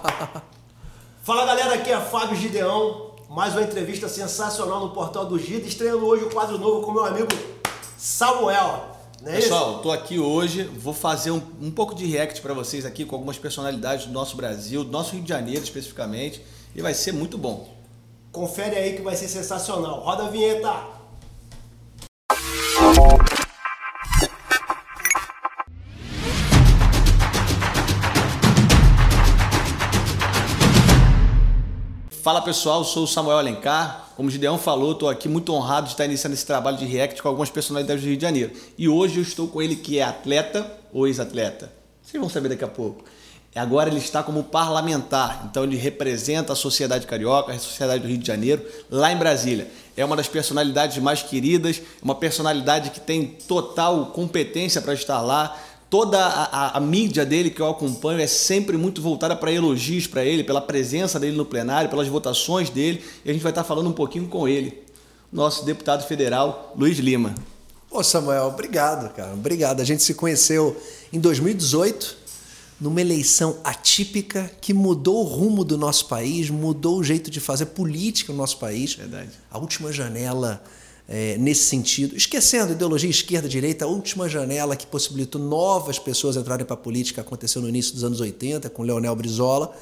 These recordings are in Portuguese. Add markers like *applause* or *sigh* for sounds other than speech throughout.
*laughs* Fala galera, aqui é Fábio Gideão. Mais uma entrevista sensacional no Portal do Gida. Estreando hoje o quadro novo com meu amigo Samuel. É Pessoal, estou aqui hoje, vou fazer um, um pouco de react para vocês aqui com algumas personalidades do nosso Brasil, do nosso Rio de Janeiro especificamente, e vai ser muito bom. Confere aí que vai ser sensacional. Roda a vinheta! Fala pessoal, sou o Samuel Alencar. Como o Gideão falou, estou aqui muito honrado de estar iniciando esse trabalho de React com algumas personalidades do Rio de Janeiro. E hoje eu estou com ele que é atleta ou ex-atleta. Vocês vão saber daqui a pouco. Agora ele está como parlamentar, então ele representa a sociedade carioca, a sociedade do Rio de Janeiro, lá em Brasília. É uma das personalidades mais queridas, uma personalidade que tem total competência para estar lá toda a, a, a, mídia dele que eu acompanho é sempre muito voltada para elogios para ele, pela presença dele no plenário, pelas votações dele, e a gente vai estar falando um pouquinho com ele, nosso deputado federal Luiz Lima. Ô Samuel, obrigado, cara. Obrigado. A gente se conheceu em 2018, numa eleição atípica que mudou o rumo do nosso país, mudou o jeito de fazer política no nosso país. Verdade. A última janela é, nesse sentido, esquecendo ideologia esquerda-direita, a última janela que possibilitou novas pessoas entrarem para a política aconteceu no início dos anos 80, com Leonel Brizola,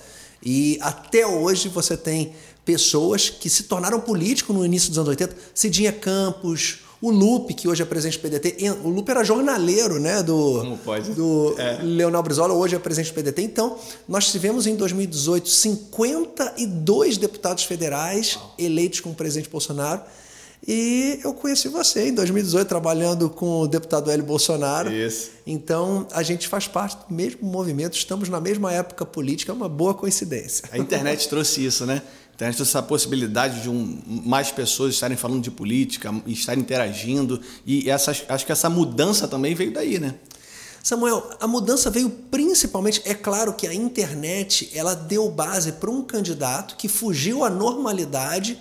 e até hoje você tem pessoas que se tornaram políticos no início dos anos 80, Cidinha Campos, o Lupe, que hoje é presidente do PDT, o Lupe era jornaleiro né, do, Como pode? do é. Leonel Brizola, hoje é presidente do PDT. Então, nós tivemos em 2018 52 deputados federais eleitos com o presidente Bolsonaro e eu conheci você em 2018, trabalhando com o deputado Hélio Bolsonaro. Isso. Então, a gente faz parte do mesmo movimento, estamos na mesma época política, é uma boa coincidência. A internet trouxe isso, né? A internet trouxe essa possibilidade de um, mais pessoas estarem falando de política, estarem interagindo. E essa, acho que essa mudança também veio daí, né? Samuel, a mudança veio principalmente, é claro que a internet ela deu base para um candidato que fugiu à normalidade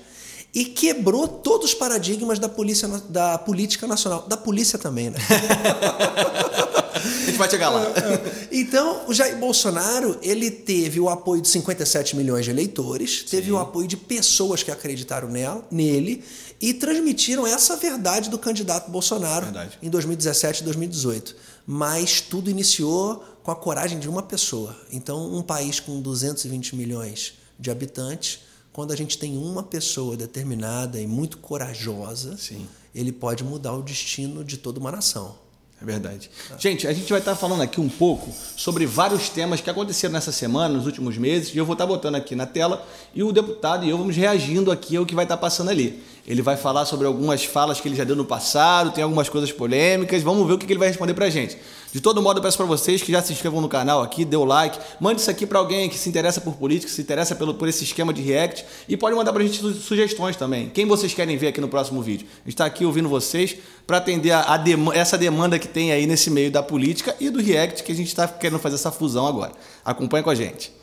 e quebrou todos os paradigmas da, polícia, da política nacional. Da polícia também, né? *laughs* A gente vai chegar lá. É, é. Então, o Jair Bolsonaro, ele teve o apoio de 57 milhões de eleitores, teve Sim. o apoio de pessoas que acreditaram nela, nele e transmitiram essa verdade do candidato Bolsonaro verdade. em 2017 e 2018. Mas tudo iniciou com a coragem de uma pessoa. Então, um país com 220 milhões de habitantes quando a gente tem uma pessoa determinada e muito corajosa, Sim. ele pode mudar o destino de toda uma nação. É verdade. Gente, a gente vai estar falando aqui um pouco sobre vários temas que aconteceram nessa semana, nos últimos meses, e eu vou estar botando aqui na tela e o deputado e eu vamos reagindo aqui ao que vai estar passando ali. Ele vai falar sobre algumas falas que ele já deu no passado, tem algumas coisas polêmicas, vamos ver o que ele vai responder pra gente. De todo modo, eu peço para vocês que já se inscrevam no canal aqui, dê o like, mande isso aqui para alguém que se interessa por política, se interessa pelo, por esse esquema de react e pode mandar para a gente sugestões também. Quem vocês querem ver aqui no próximo vídeo? A gente está aqui ouvindo vocês para atender a, a dem essa demanda que tem aí nesse meio da política e do react que a gente está querendo fazer essa fusão agora. Acompanhe com a gente.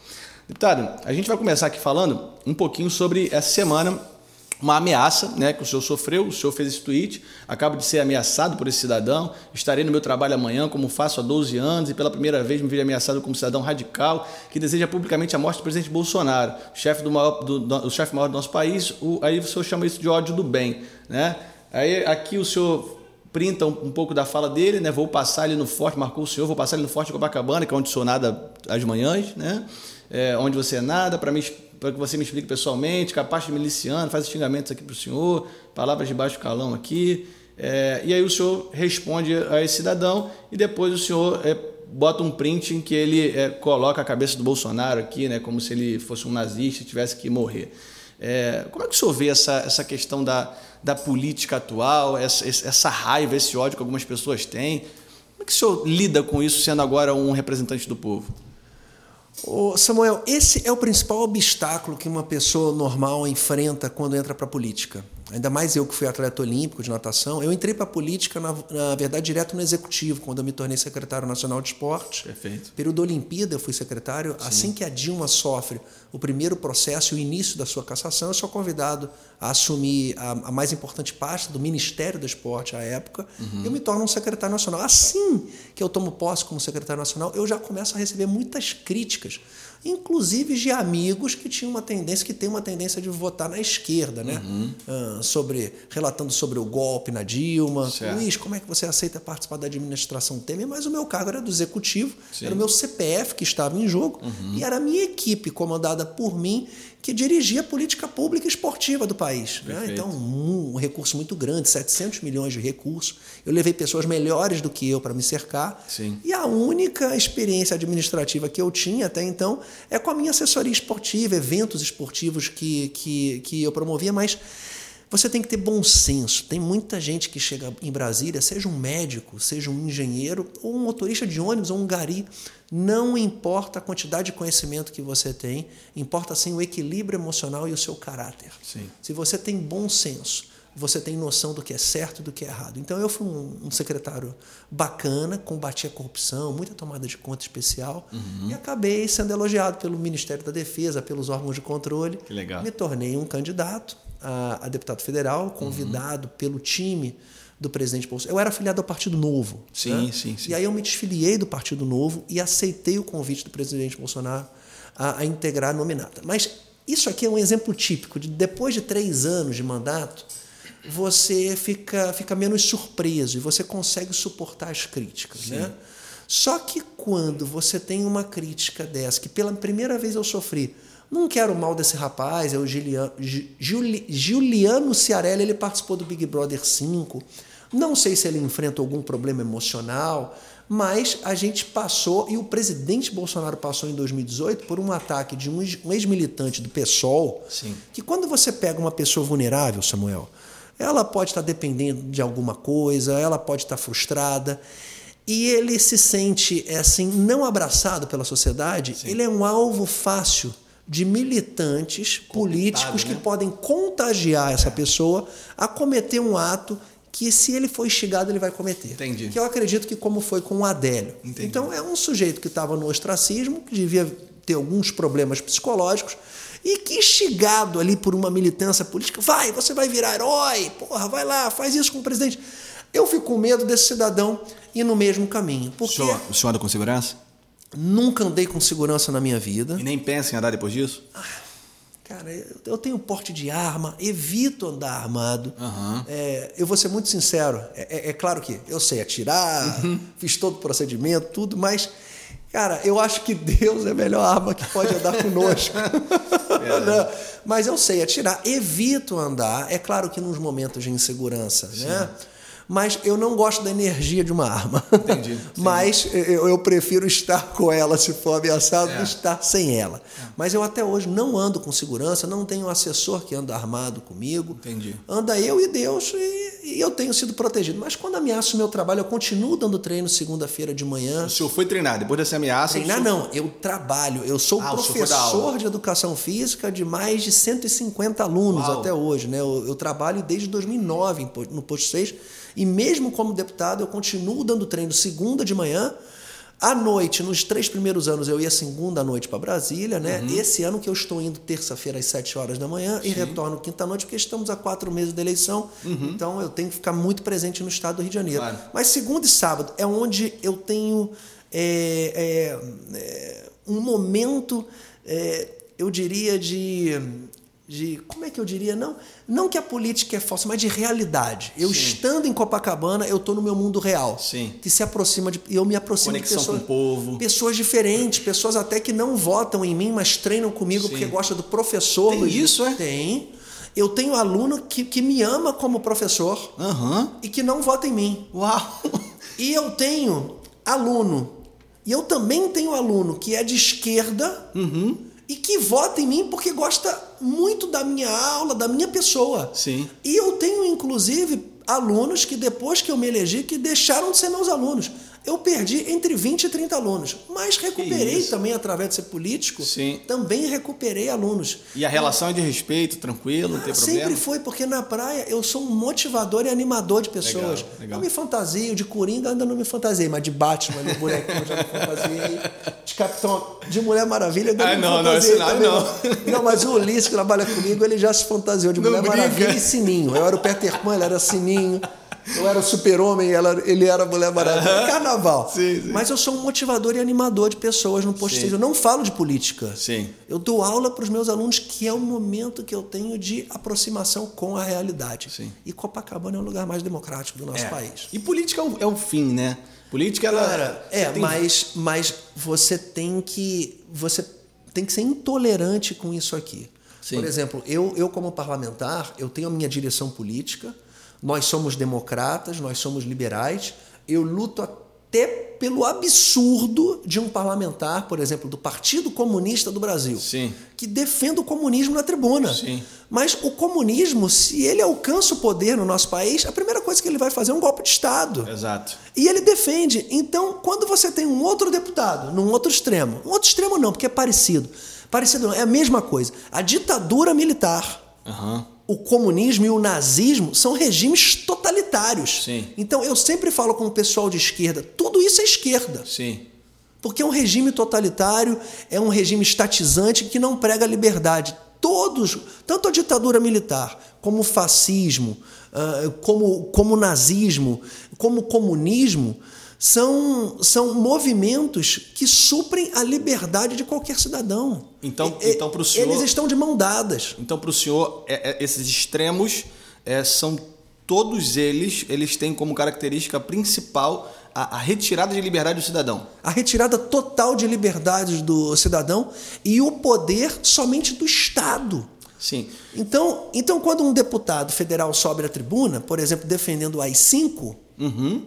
Deputado, a gente vai começar aqui falando um pouquinho sobre essa semana uma ameaça né, que o senhor sofreu, o senhor fez esse tweet, acaba de ser ameaçado por esse cidadão, estarei no meu trabalho amanhã, como faço há 12 anos, e pela primeira vez me vi ameaçado como cidadão radical que deseja publicamente a morte do presidente Bolsonaro, chefe, do maior, do, do, o chefe maior do nosso país, o, aí o senhor chama isso de ódio do bem. Né? Aí aqui o senhor printa um, um, pouco da fala dele, né? vou passar ali no Forte, marcou o senhor, vou passar ali no Forte Copacabana, que é onde sou nada às manhãs, né? É, onde você é nada, para me para que você me explique pessoalmente, capaz de miliciano, faz xingamentos aqui para o senhor, palavras de baixo calão aqui. É, e aí o senhor responde a esse cidadão e depois o senhor é, bota um print em que ele é, coloca a cabeça do Bolsonaro aqui, né, como se ele fosse um nazista e tivesse que morrer. É, como é que o senhor vê essa, essa questão da, da política atual, essa, essa raiva, esse ódio que algumas pessoas têm? Como é que o senhor lida com isso sendo agora um representante do povo? Ô Samuel, esse é o principal obstáculo que uma pessoa normal enfrenta quando entra para a política. Ainda mais eu que fui atleta olímpico de natação. Eu entrei para a política, na, na, verdade, direto no executivo, quando eu me tornei secretário nacional de esporte. Perfeito. Período da Olimpíada, eu fui secretário. Sim. Assim que a Dilma sofre o primeiro processo e o início da sua cassação, eu sou convidado a assumir a, a mais importante parte do Ministério do Esporte à época. Uhum. Eu me torno um secretário nacional. Assim que eu tomo posse como secretário nacional, eu já começo a receber muitas críticas inclusive de amigos que tinham uma tendência, que tem uma tendência de votar na esquerda, né? Ah, sobre, relatando sobre o golpe na Dilma. Certo. Luiz, como é que você aceita participar da administração Temer? Mas o meu cargo era do executivo, Sim. era o meu CPF que estava em jogo e era a minha equipe, comandada por mim, que dirigia a política pública esportiva do país. né? Então, um, um recurso muito grande, 700 milhões de recursos. Eu levei pessoas melhores do que eu para me cercar. Sim. E a única experiência administrativa que eu tinha até então é com a minha assessoria esportiva, eventos esportivos que, que, que eu promovia, mas você tem que ter bom senso. Tem muita gente que chega em Brasília, seja um médico, seja um engenheiro, ou um motorista de ônibus, ou um gari. Não importa a quantidade de conhecimento que você tem, importa sim o equilíbrio emocional e o seu caráter. Sim. Se você tem bom senso, você tem noção do que é certo e do que é errado. Então eu fui um, um secretário bacana, combati a corrupção, muita tomada de conta especial Uhum. e acabei sendo elogiado pelo Ministério da Defesa, pelos órgãos de controle. Que legal. Me tornei um candidato a, a deputado federal, convidado pelo time do presidente Bolsonaro. Eu era afiliado ao Partido Novo. Sim, né? sim, sim. E aí eu me desfiliei do Partido Novo e aceitei o convite do presidente Bolsonaro a, a integrar a nominata. Mas isso aqui é um exemplo típico de depois de três anos de mandato, você fica, fica menos surpreso e você consegue suportar as críticas. Né? Só que quando você tem uma crítica dessa, que pela primeira vez eu sofri, não quero o mal desse rapaz, é o Giliano, Juli, Juliano Ciarelli, ele participou do Big Brother 5. Não sei se ele enfrenta algum problema emocional, mas a gente passou, e o presidente Bolsonaro passou em 2018 por um ataque de um ex- ex-militante do PSOL, Sim. que quando você pega uma pessoa vulnerável, Samuel, ela pode estar dependendo de alguma coisa, ela pode estar frustrada, e ele se sente assim não abraçado pela sociedade, ele é um alvo fácil de militantes políticos né? que podem contagiar essa pessoa a cometer um ato que se ele for instigado ele vai cometer. Entendi. Que eu acredito que como foi com o Adélio. Entendi. Então é um sujeito que estava no ostracismo, que devia ter alguns problemas psicológicos e que instigado ali por uma militância política, vai, você vai virar herói, porra, vai lá, faz isso com o presidente. Eu fico com medo desse cidadão ir no mesmo caminho, porque senhor, o senhor anda com segurança? Nunca andei com segurança na minha vida. E nem pensa em andar depois disso? Cara, eu- tenho porte de arma, evito andar armado. Aham. É, eu vou ser muito sincero. É, é- é claro que eu sei atirar, fiz todo o procedimento, tudo, mas, cara, eu acho que Deus é a melhor arma que pode andar conosco. *laughs* Não, mas eu sei atirar, evito andar. É claro que nos momentos de insegurança, né? Mas eu não gosto da energia de uma arma. *laughs* Entendi. Mas eu, eu prefiro estar com ela se for ameaçado É. do que estar sem ela. Mas eu até hoje não ando com segurança, não tenho um assessor que anda armado comigo. Entendi. Anda eu e Deus e, e eu tenho sido protegido. Mas quando ameaça o meu trabalho, eu continuo dando treino segunda-feira de manhã. O senhor foi treinar. Depois dessa ameaça. Treinar senhor... não, eu trabalho. Eu sou Ah, professor de educação física de mais de 150 alunos Uau. até hoje. Né? Eu, eu trabalho desde 2009 em po- no Posto 6 e mesmo como deputado eu continuo dando treino segunda de manhã. À noite, nos três primeiros anos, eu ia segunda à noite para Brasília, né? Uhum. Esse ano que eu estou indo terça-feira às 7 horas da manhã e retorno quinta-noite, porque estamos a quatro meses da eleição. Então eu tenho que ficar muito presente no estado do Rio de Janeiro. Uhum. Claro. Mas segunda e sábado é onde eu tenho é, é, é, um momento, é, eu diria, de, de. Como é que eu diria? Não, não que a política é falsa, mas de realidade. Eu estando em Copacabana, eu estou no meu mundo real. Sim. Que se aproxima de. Eu me aproximo Conexão de pessoas. com o povo. Pessoas diferentes, pessoas até que não votam em mim, mas treinam comigo Sim. porque gostam do professor. Tem Luiz. isso, é? Tem. Eu tenho aluno que, que me ama como professor Aham. e que não vota em mim. Uau! E eu tenho aluno, e eu também tenho aluno que é de esquerda Uhum. E que vota em mim porque gosta muito da minha aula, da minha pessoa. Sim. E eu tenho, inclusive, alunos que depois que eu me elegi, que deixaram de ser meus alunos. Eu perdi entre 20 e 30 alunos, mas recuperei também através de ser político. Sim. Também recuperei alunos. E a relação é de respeito, tranquilo, não tem problema? Sempre foi, porque na praia eu sou um motivador e animador de pessoas. Legal, legal. Eu me fantasio, de Coringa ainda não me fantasiei, mas de Batman, de bonequinho já me fantasiei. De Capitão, de Mulher Maravilha ainda Ah, não me não, não, fantasiei não, também não. Não, mas o Ulisses que trabalha comigo, ele já se fantasiou de Não Mulher brinca. Maravilha e Sininho. Eu era o Peter Pan, ele era Sininho. Eu era super-homem, ele era Mulher Maravilha. Carnaval. Sim, sim. Mas eu sou um motivador e animador de pessoas no posto Sim. Eu não falo de política. Sim. Eu dou aula para os meus alunos, que é o momento que eu tenho de aproximação com a realidade. Sim. E Copacabana é o lugar mais democrático do nosso É. país. E política é o, é o fim, né? Política, ela. Cara, é, tem- mas, mas você tem que você tem que ser intolerante com isso aqui. Sim. Por exemplo, eu, eu como parlamentar, eu tenho a minha direção política, nós somos democratas, nós somos liberais, eu luto até pelo absurdo de um parlamentar, por exemplo, do Partido Comunista do Brasil, Sim. que defende o comunismo na tribuna. Sim. Mas o comunismo, se ele alcança o poder no nosso país, a primeira coisa que ele vai fazer é um golpe de Estado. Exato. E ele defende. Então, quando você tem um outro deputado, num outro extremo, um outro extremo não, porque é parecido. Parecido não, é a mesma coisa. A ditadura militar, Aham. O comunismo e o nazismo são regimes totalitários. Sim. Então, eu sempre falo com o pessoal de esquerda, tudo isso é esquerda. Sim. Porque é um regime totalitário, é um regime estatizante que não prega liberdade. Todos, tanto a ditadura militar, como o fascismo, ah, como, como o nazismo, como o comunismo, são, são movimentos que suprem a liberdade de qualquer cidadão. Então- E- então pro senhor- Eles estão de mão dadas. Então, para o senhor, é- é- esses extremos é, são todos eles, eles têm como característica principal a, a retirada de liberdade do cidadão. A retirada total de liberdades do cidadão e o poder somente do Estado. Sim. Então, então, quando um deputado federal sobe à tribuna, por exemplo, defendendo o AI-5,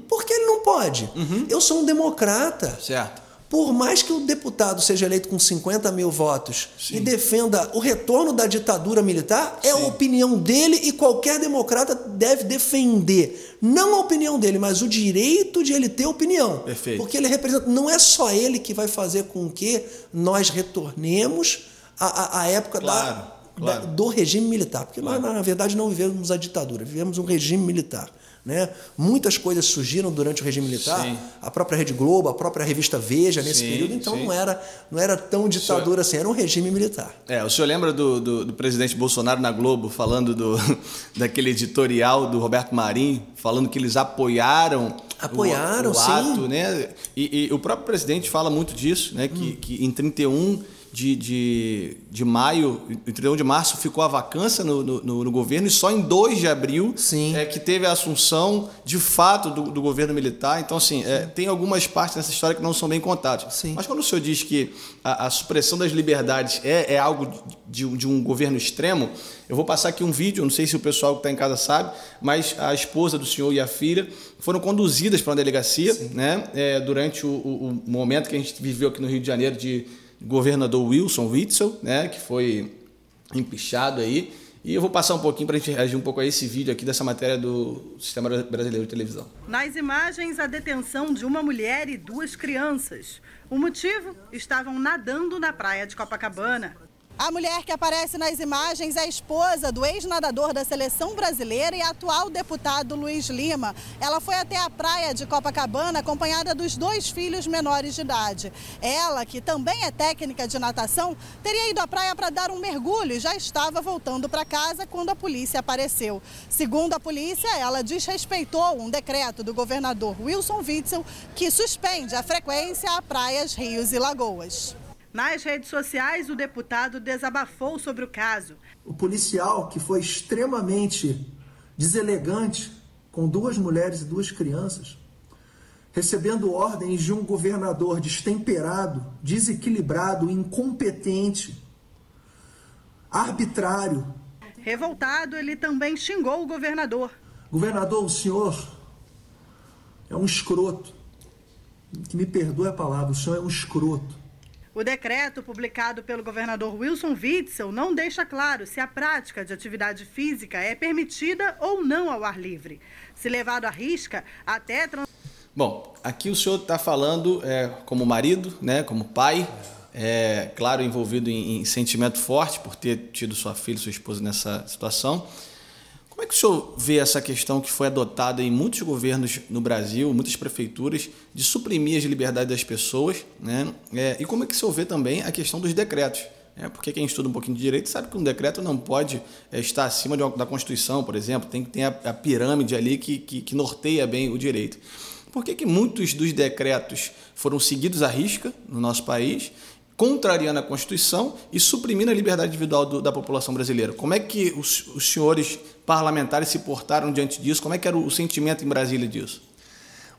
por que ele não pode? Eu sou um democrata. Certo. Por mais que o deputado seja eleito com 50 mil votos Sim. e defenda o retorno da ditadura militar, é a Sim. opinião dele e qualquer democrata deve defender. Não a opinião dele, mas o direito de ele ter opinião. Perfeito. Porque ele representa. Não é só ele que vai fazer com que nós retornemos à, à- época Claro, da, claro. da- do regime militar. Porque nós, na verdade, não vivemos a ditadura, vivemos um regime militar. Né? Muitas coisas surgiram durante o regime militar, Sim. a própria Rede Globo, a própria revista Veja nesse Sim, período, então sim. não era, não era tão ditadura assim, era um regime militar. É, o senhor lembra do, do, do presidente Bolsonaro na Globo falando do, *laughs* daquele editorial do Roberto Marinho, falando que eles apoiaram, Apoiaram, o, o ato, né? E, e o próprio presidente fala muito disso, né? Que, Hum. que em 31 de, de, de maio, 31 de março ficou a vacância no, no, no- no governo e só em 2 de abril Sim. é que teve a assunção de fato do, do governo militar. Então, assim, é, tem algumas partes dessa história que não são bem contadas. Sim. Mas quando o senhor diz que a, a supressão das liberdades é, é algo de, um- de um governo extremo, eu vou passar aqui um vídeo, não sei se o pessoal que está em casa sabe, mas a esposa do senhor e a filha foram conduzidas para uma delegacia né, é, durante o, o- o momento que a gente viveu aqui no Rio de Janeiro de governador Wilson Witzel, né, que foi empichado aí. E eu vou passar um pouquinho para a gente reagir um pouco a esse vídeo aqui dessa matéria do Sistema Brasileiro de Televisão. Nas imagens, a detenção de uma mulher e duas crianças. O motivo? Estavam nadando na praia de Copacabana. A mulher que aparece nas imagens é a esposa do ex-nadador da seleção brasileira e atual deputado Luiz Lima. Ela foi até a praia de Copacabana acompanhada dos dois filhos menores de idade. Ela, que também é técnica de natação, teria ido à praia para dar um mergulho e já estava voltando para casa quando a polícia apareceu. Segundo a polícia, ela desrespeitou um decreto do governador Wilson Witzel que suspende a frequência a praias, rios e lagoas. Nas redes sociais, o deputado desabafou sobre o caso. o policial que foi extremamente deselegante com duas mulheres e duas crianças, recebendo ordens de um governador destemperado, desequilibrado, incompetente, arbitrário. Revoltado, ele também xingou o governador. Governador, o senhor é um escroto. Que me perdoe a palavra, o senhor é um escroto. O decreto publicado pelo governador Wilson Witzel não deixa claro se a prática de atividade física é permitida ou não ao ar livre. Se levado à risca, até. Bom, aqui o senhor está falando é, como marido, né, como pai, é, claro, envolvido em, em sentimento forte por ter tido sua filha, sua esposa nessa situação. Como é que o senhor vê essa questão que foi adotada em muitos governos no Brasil, muitas prefeituras, de suprimir as liberdades das pessoas, né? É, e como é que o senhor vê também a questão dos decretos? É, porque quem estuda um pouquinho de direito sabe que um decreto não pode é, estar acima de, da Constituição, por exemplo, tem que ter a, a pirâmide ali que, que, que, norteia bem o direito. Por que, que muitos dos decretos foram seguidos à risca no nosso país, contrariando a Constituição e suprimindo a liberdade individual do, da população brasileira? Como é que os, os senhores parlamentares se portaram diante disso? Como é que era o, sentimento em Brasília disso?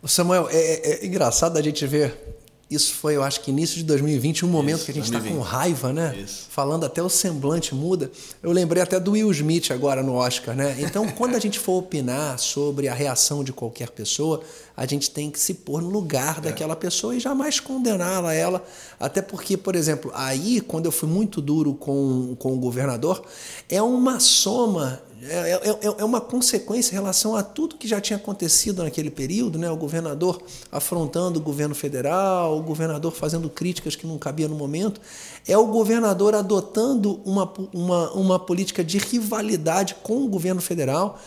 Samuel, é, é, é engraçado a gente ver isso foi, eu acho que início de 2020, um momento Isso, que a gente está com raiva, né? Isso. Falando até o semblante muda. Eu lembrei até do Will Smith agora no Oscar, né? Então, *laughs* quando a gente for opinar sobre a reação de qualquer pessoa, a gente tem que se pôr no lugar é. daquela pessoa e jamais condená-la ela. Até porque, por exemplo, aí, quando eu fui muito duro com, com o governador, é uma soma é, é, é, é, uma consequência em relação a tudo que já tinha acontecido naquele período, né? o governador afrontando o governo federal, o governador fazendo críticas que não cabia no momento, é o governador adotando uma, uma, uma política de rivalidade com o governo federal.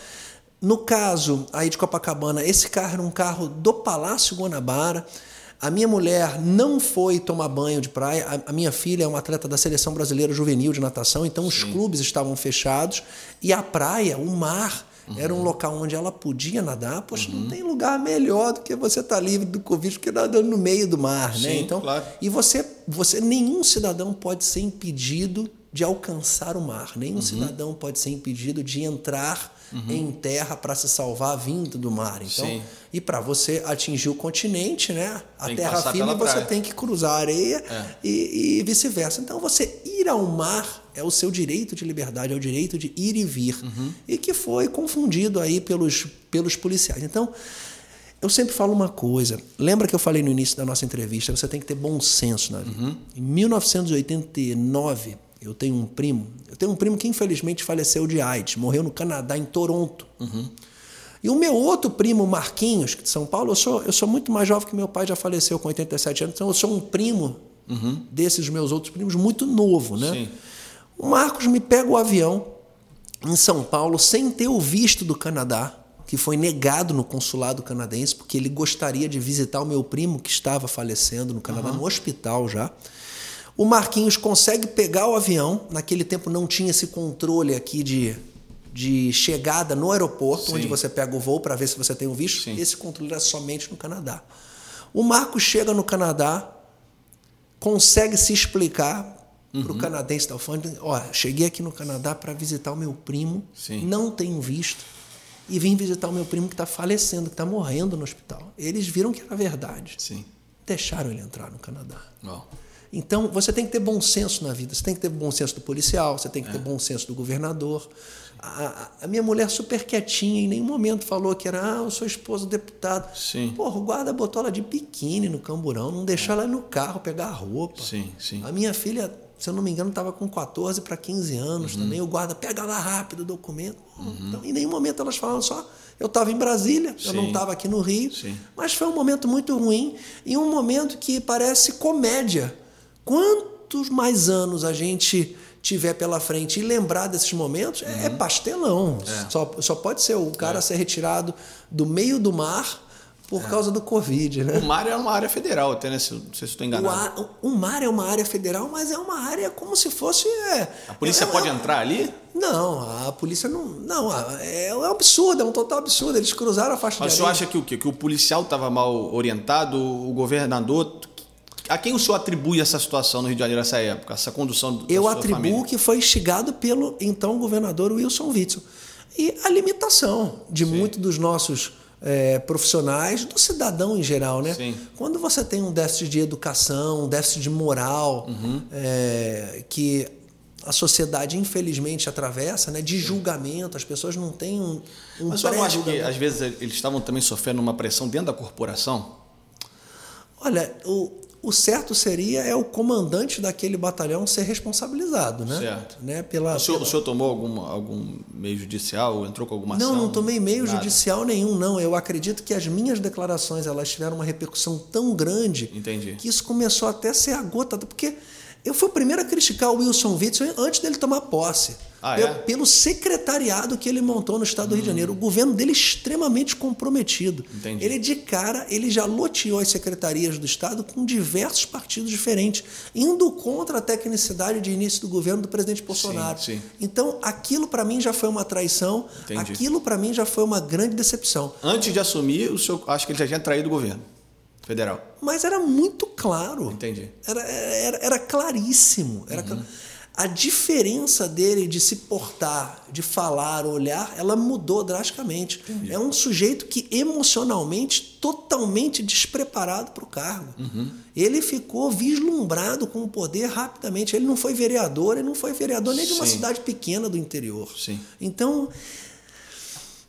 No caso aí de Copacabana, esse carro era um carro do Palácio Guanabara. A minha mulher não foi tomar banho de praia. A, minha filha é uma atleta da seleção brasileira juvenil de natação, então Sim. os clubes estavam fechados e a praia, o mar, Uhum. Era um local onde ela podia nadar. Poxa, uhum. não tem lugar melhor do que você estar tá livre do Covid que nadando no meio do mar, né? Sim, né? Então, claro. e você, você, nenhum cidadão pode ser impedido de alcançar o mar. Nenhum uhum. cidadão pode ser impedido de entrar uhum. em terra para se salvar vindo do mar. Então, Sim. e para você atingir o continente, né? A tem terra firme você tem que cruzar a areia é. e, e vice-versa. Então, você ir ao mar é o seu direito de liberdade, é o direito de ir e vir. Uhum. E que foi confundido aí pelos, pelos policiais. Então, eu sempre falo uma coisa. Lembra que eu falei no início da nossa entrevista? Você tem que ter bom senso na vida. Uhum. Em 1989, eu tenho um primo. Eu tenho um primo que infelizmente faleceu de AIDS, morreu no Canadá, em Toronto. Uhum. E o meu outro primo, Marquinhos, de São Paulo, eu sou, eu sou muito mais jovem que meu pai, já faleceu com 87 anos, então eu sou um primo uhum. desses meus outros primos, muito novo, né? Sim. O Marcos me pega o avião em São Paulo sem ter o visto do Canadá, que foi negado no consulado canadense, porque ele gostaria de visitar o meu primo que estava falecendo no Canadá, uhum. no hospital já. O Marquinhos consegue pegar o avião, naquele tempo não tinha esse controle aqui de, de chegada no aeroporto, Sim. onde você pega o voo para ver se você tem o visto. Sim. Esse controle era somente no Canadá. O Marcos chega no Canadá, consegue se explicar uhum. para o canadense da alfândega, ó, cheguei aqui no Canadá para visitar o meu primo, Sim. não tenho visto, e vim visitar o meu primo que está falecendo, que está morrendo no hospital. Eles viram que era verdade. Sim. Deixaram ele entrar no Canadá. Oh. Então, você tem que ter bom senso na vida. Você tem que ter bom senso do policial, você tem que é. ter bom senso do governador. A, a, minha mulher super quietinha, em nenhum momento falou que era, ah, eu sou esposa do deputado. Sim. Porra, o guarda botou ela de biquíni no camburão, não deixou é. ela no carro pegar a roupa. Sim, sim. A minha filha se eu não me engano, estava com 14 para 15 anos uhum. também. O guarda, pega lá rápido o documento. Uhum. Então, em nenhum momento elas falaram só. Eu estava em Brasília, Sim. eu não estava aqui no Rio. Sim. Mas foi um momento muito ruim e um momento que parece comédia. Quantos mais anos a gente tiver pela frente e lembrar desses momentos, é uhum. é pastelão. É. Só, só pode ser o cara é. ser retirado do meio do mar por é. causa do Covid, né? O mar é uma área federal, até, né? Se, não sei se estou enganado. O, o, mar é uma área federal, mas é uma área como se fosse. É, a polícia é, pode é, entrar ali? Não, a polícia não. Não, é, é um absurdo, é um total absurdo. Eles cruzaram a faixa mas de Mas o senhor acha que o quê? Que o policial estava mal orientado, o governador. A quem o senhor atribui essa situação no Rio de Janeiro nessa época, essa condução do Eu atribuo família? que foi instigado pelo então governador Wilson Witzel. E a limitação de muitos dos nossos é, profissionais, do cidadão em geral, né? Sim. Quando você tem um déficit de educação, um déficit de moral, uhum. é, que a sociedade infelizmente atravessa, né? De julgamento, as pessoas não têm um, um Mas eu acho que às vezes eles estavam também sofrendo uma pressão dentro da corporação? Olha, o, o certo seria é o comandante daquele batalhão ser responsabilizado, né? Certo. Né? Pela, o, senhor, pela... o senhor tomou algum, algum meio judicial? Entrou com alguma ação? Não, não tomei meio Nada. judicial nenhum, não. Eu acredito que as minhas declarações elas tiveram uma repercussão tão grande Entendi. que isso começou até a ser a gota, porque Eu fui o primeiro a criticar o Wilson Witzel antes dele tomar posse. Ah, pelo, é? pelo secretariado que ele montou no estado do Rio de Janeiro. O governo dele é extremamente comprometido. Entendi. Ele, de cara, ele já loteou as secretarias do estado com diversos partidos diferentes, indo contra a tecnicidade de início do governo do presidente Bolsonaro. sim. Então, aquilo para mim já foi uma traição, Entendi. aquilo para mim já foi uma grande decepção. Antes de assumir, o senhor acho que ele já tinha traído o governo federal. Mas era muito claro. Entendi. Era, era, era claríssimo. Era cla- A diferença dele de se portar, de falar, olhar, ela mudou drasticamente. É um sujeito que emocionalmente totalmente despreparado para o cargo. Ele ficou vislumbrado com o poder rapidamente. Ele não foi vereador, ele não foi vereador nem de uma Sim. cidade pequena do interior. Sim. Então,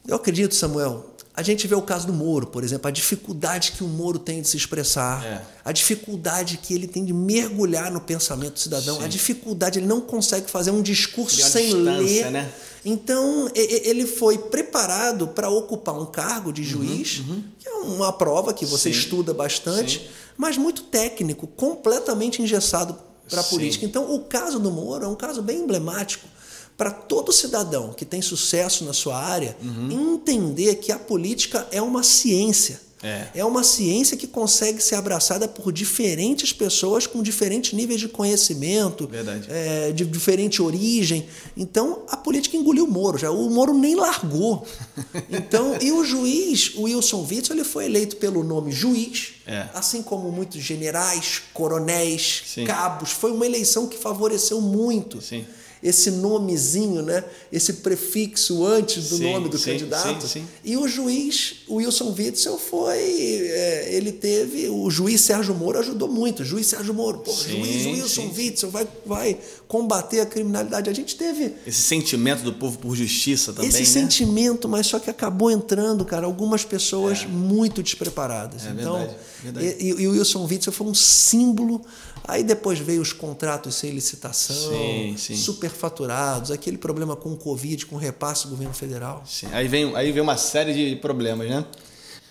eu acredito, Samuel. A gente vê o caso do Moro, por exemplo, a dificuldade que o Moro tem de se expressar, É. a dificuldade que ele tem de mergulhar no pensamento do cidadão, Sim. a dificuldade, ele não consegue fazer um discurso uma sem ler. né? Então, ele foi preparado para ocupar um cargo de juiz, que é uma prova que você Uhum, Sim. estuda bastante, Sim. mas muito técnico, completamente engessado para a política. Então, o caso do Moro é um caso bem emblemático para todo cidadão que tem sucesso na sua área Uhum. entender que a política é uma ciência. É. uma ciência que consegue ser abraçada por diferentes pessoas com diferentes níveis de conhecimento, é, de diferente origem. Então, a política engoliu o Moro, já o Moro nem largou. *laughs* Então, e o juiz, o Wilson Witzel, ele foi eleito pelo nome juiz, É. assim como muitos generais, coronéis, Sim. cabos. Foi uma eleição que favoreceu muito Sim. Esse nomezinho, né? esse prefixo antes do Sim, nome do sim, candidato. sim. E o juiz, o Wilson Witzel, foi. é, ele teve. O juiz Sérgio Moro ajudou muito. O juiz Sérgio Moro, pô, juiz Wilson sim, Witzel vai, vai combater a criminalidade. A gente teve Esse sentimento do povo por justiça também, esse né? sentimento, mas só que acabou entrando, cara, algumas pessoas muito despreparadas. É então, verdade, verdade. E, e o Wilson Witzel foi um símbolo. Aí depois veio os contratos sem licitação, Sim, sim. superfaturados, aquele problema com o Covid, com o repasse do governo federal. Sim, Aí vem, aí vem uma série de problemas, né?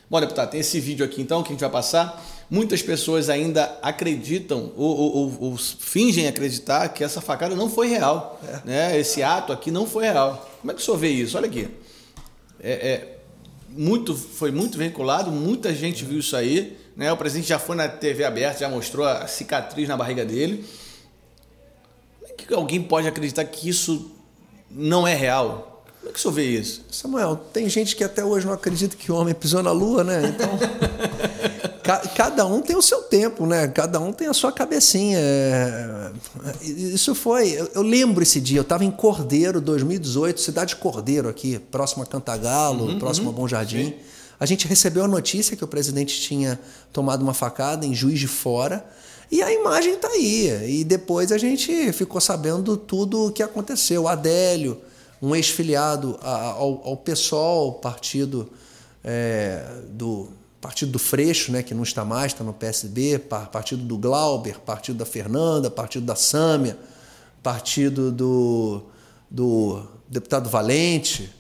Bom, deputado, tem esse vídeo aqui então que a gente vai passar. Muitas pessoas ainda acreditam ou, ou- ou- ou fingem acreditar que essa facada não foi real. Né? Esse ato aqui não foi real. Como é que o senhor vê isso? Olha aqui. É, é, muito, foi muito veiculado, muita gente viu isso aí. Né? O presidente já foi na TV aberta, já mostrou a cicatriz na barriga dele. Como é que alguém pode acreditar que isso não é real? Como é que o senhor vê isso? Samuel, tem gente que até hoje não acredita que o homem pisou na lua, né? Então, *laughs* ca- cada um tem o seu tempo, né? Cada um tem a sua cabecinha. É, Isso foi. Eu, eu lembro esse dia, eu estava em Cordeiro, 2018, cidade de Cordeiro aqui, próximo a Cantagalo, próximo a Bom Jardim. A gente recebeu a notícia que o presidente tinha tomado uma facada em Juiz de Fora. E a imagem está aí. E depois a gente ficou sabendo tudo o que aconteceu. Adélio, um ex-filiado ao, ao PSOL, partido é, do partido do Freixo, né, que não está mais, está no PSB, pa- partido do Glauber, partido da Fernanda, partido da Sâmia, partido do, do deputado Valente.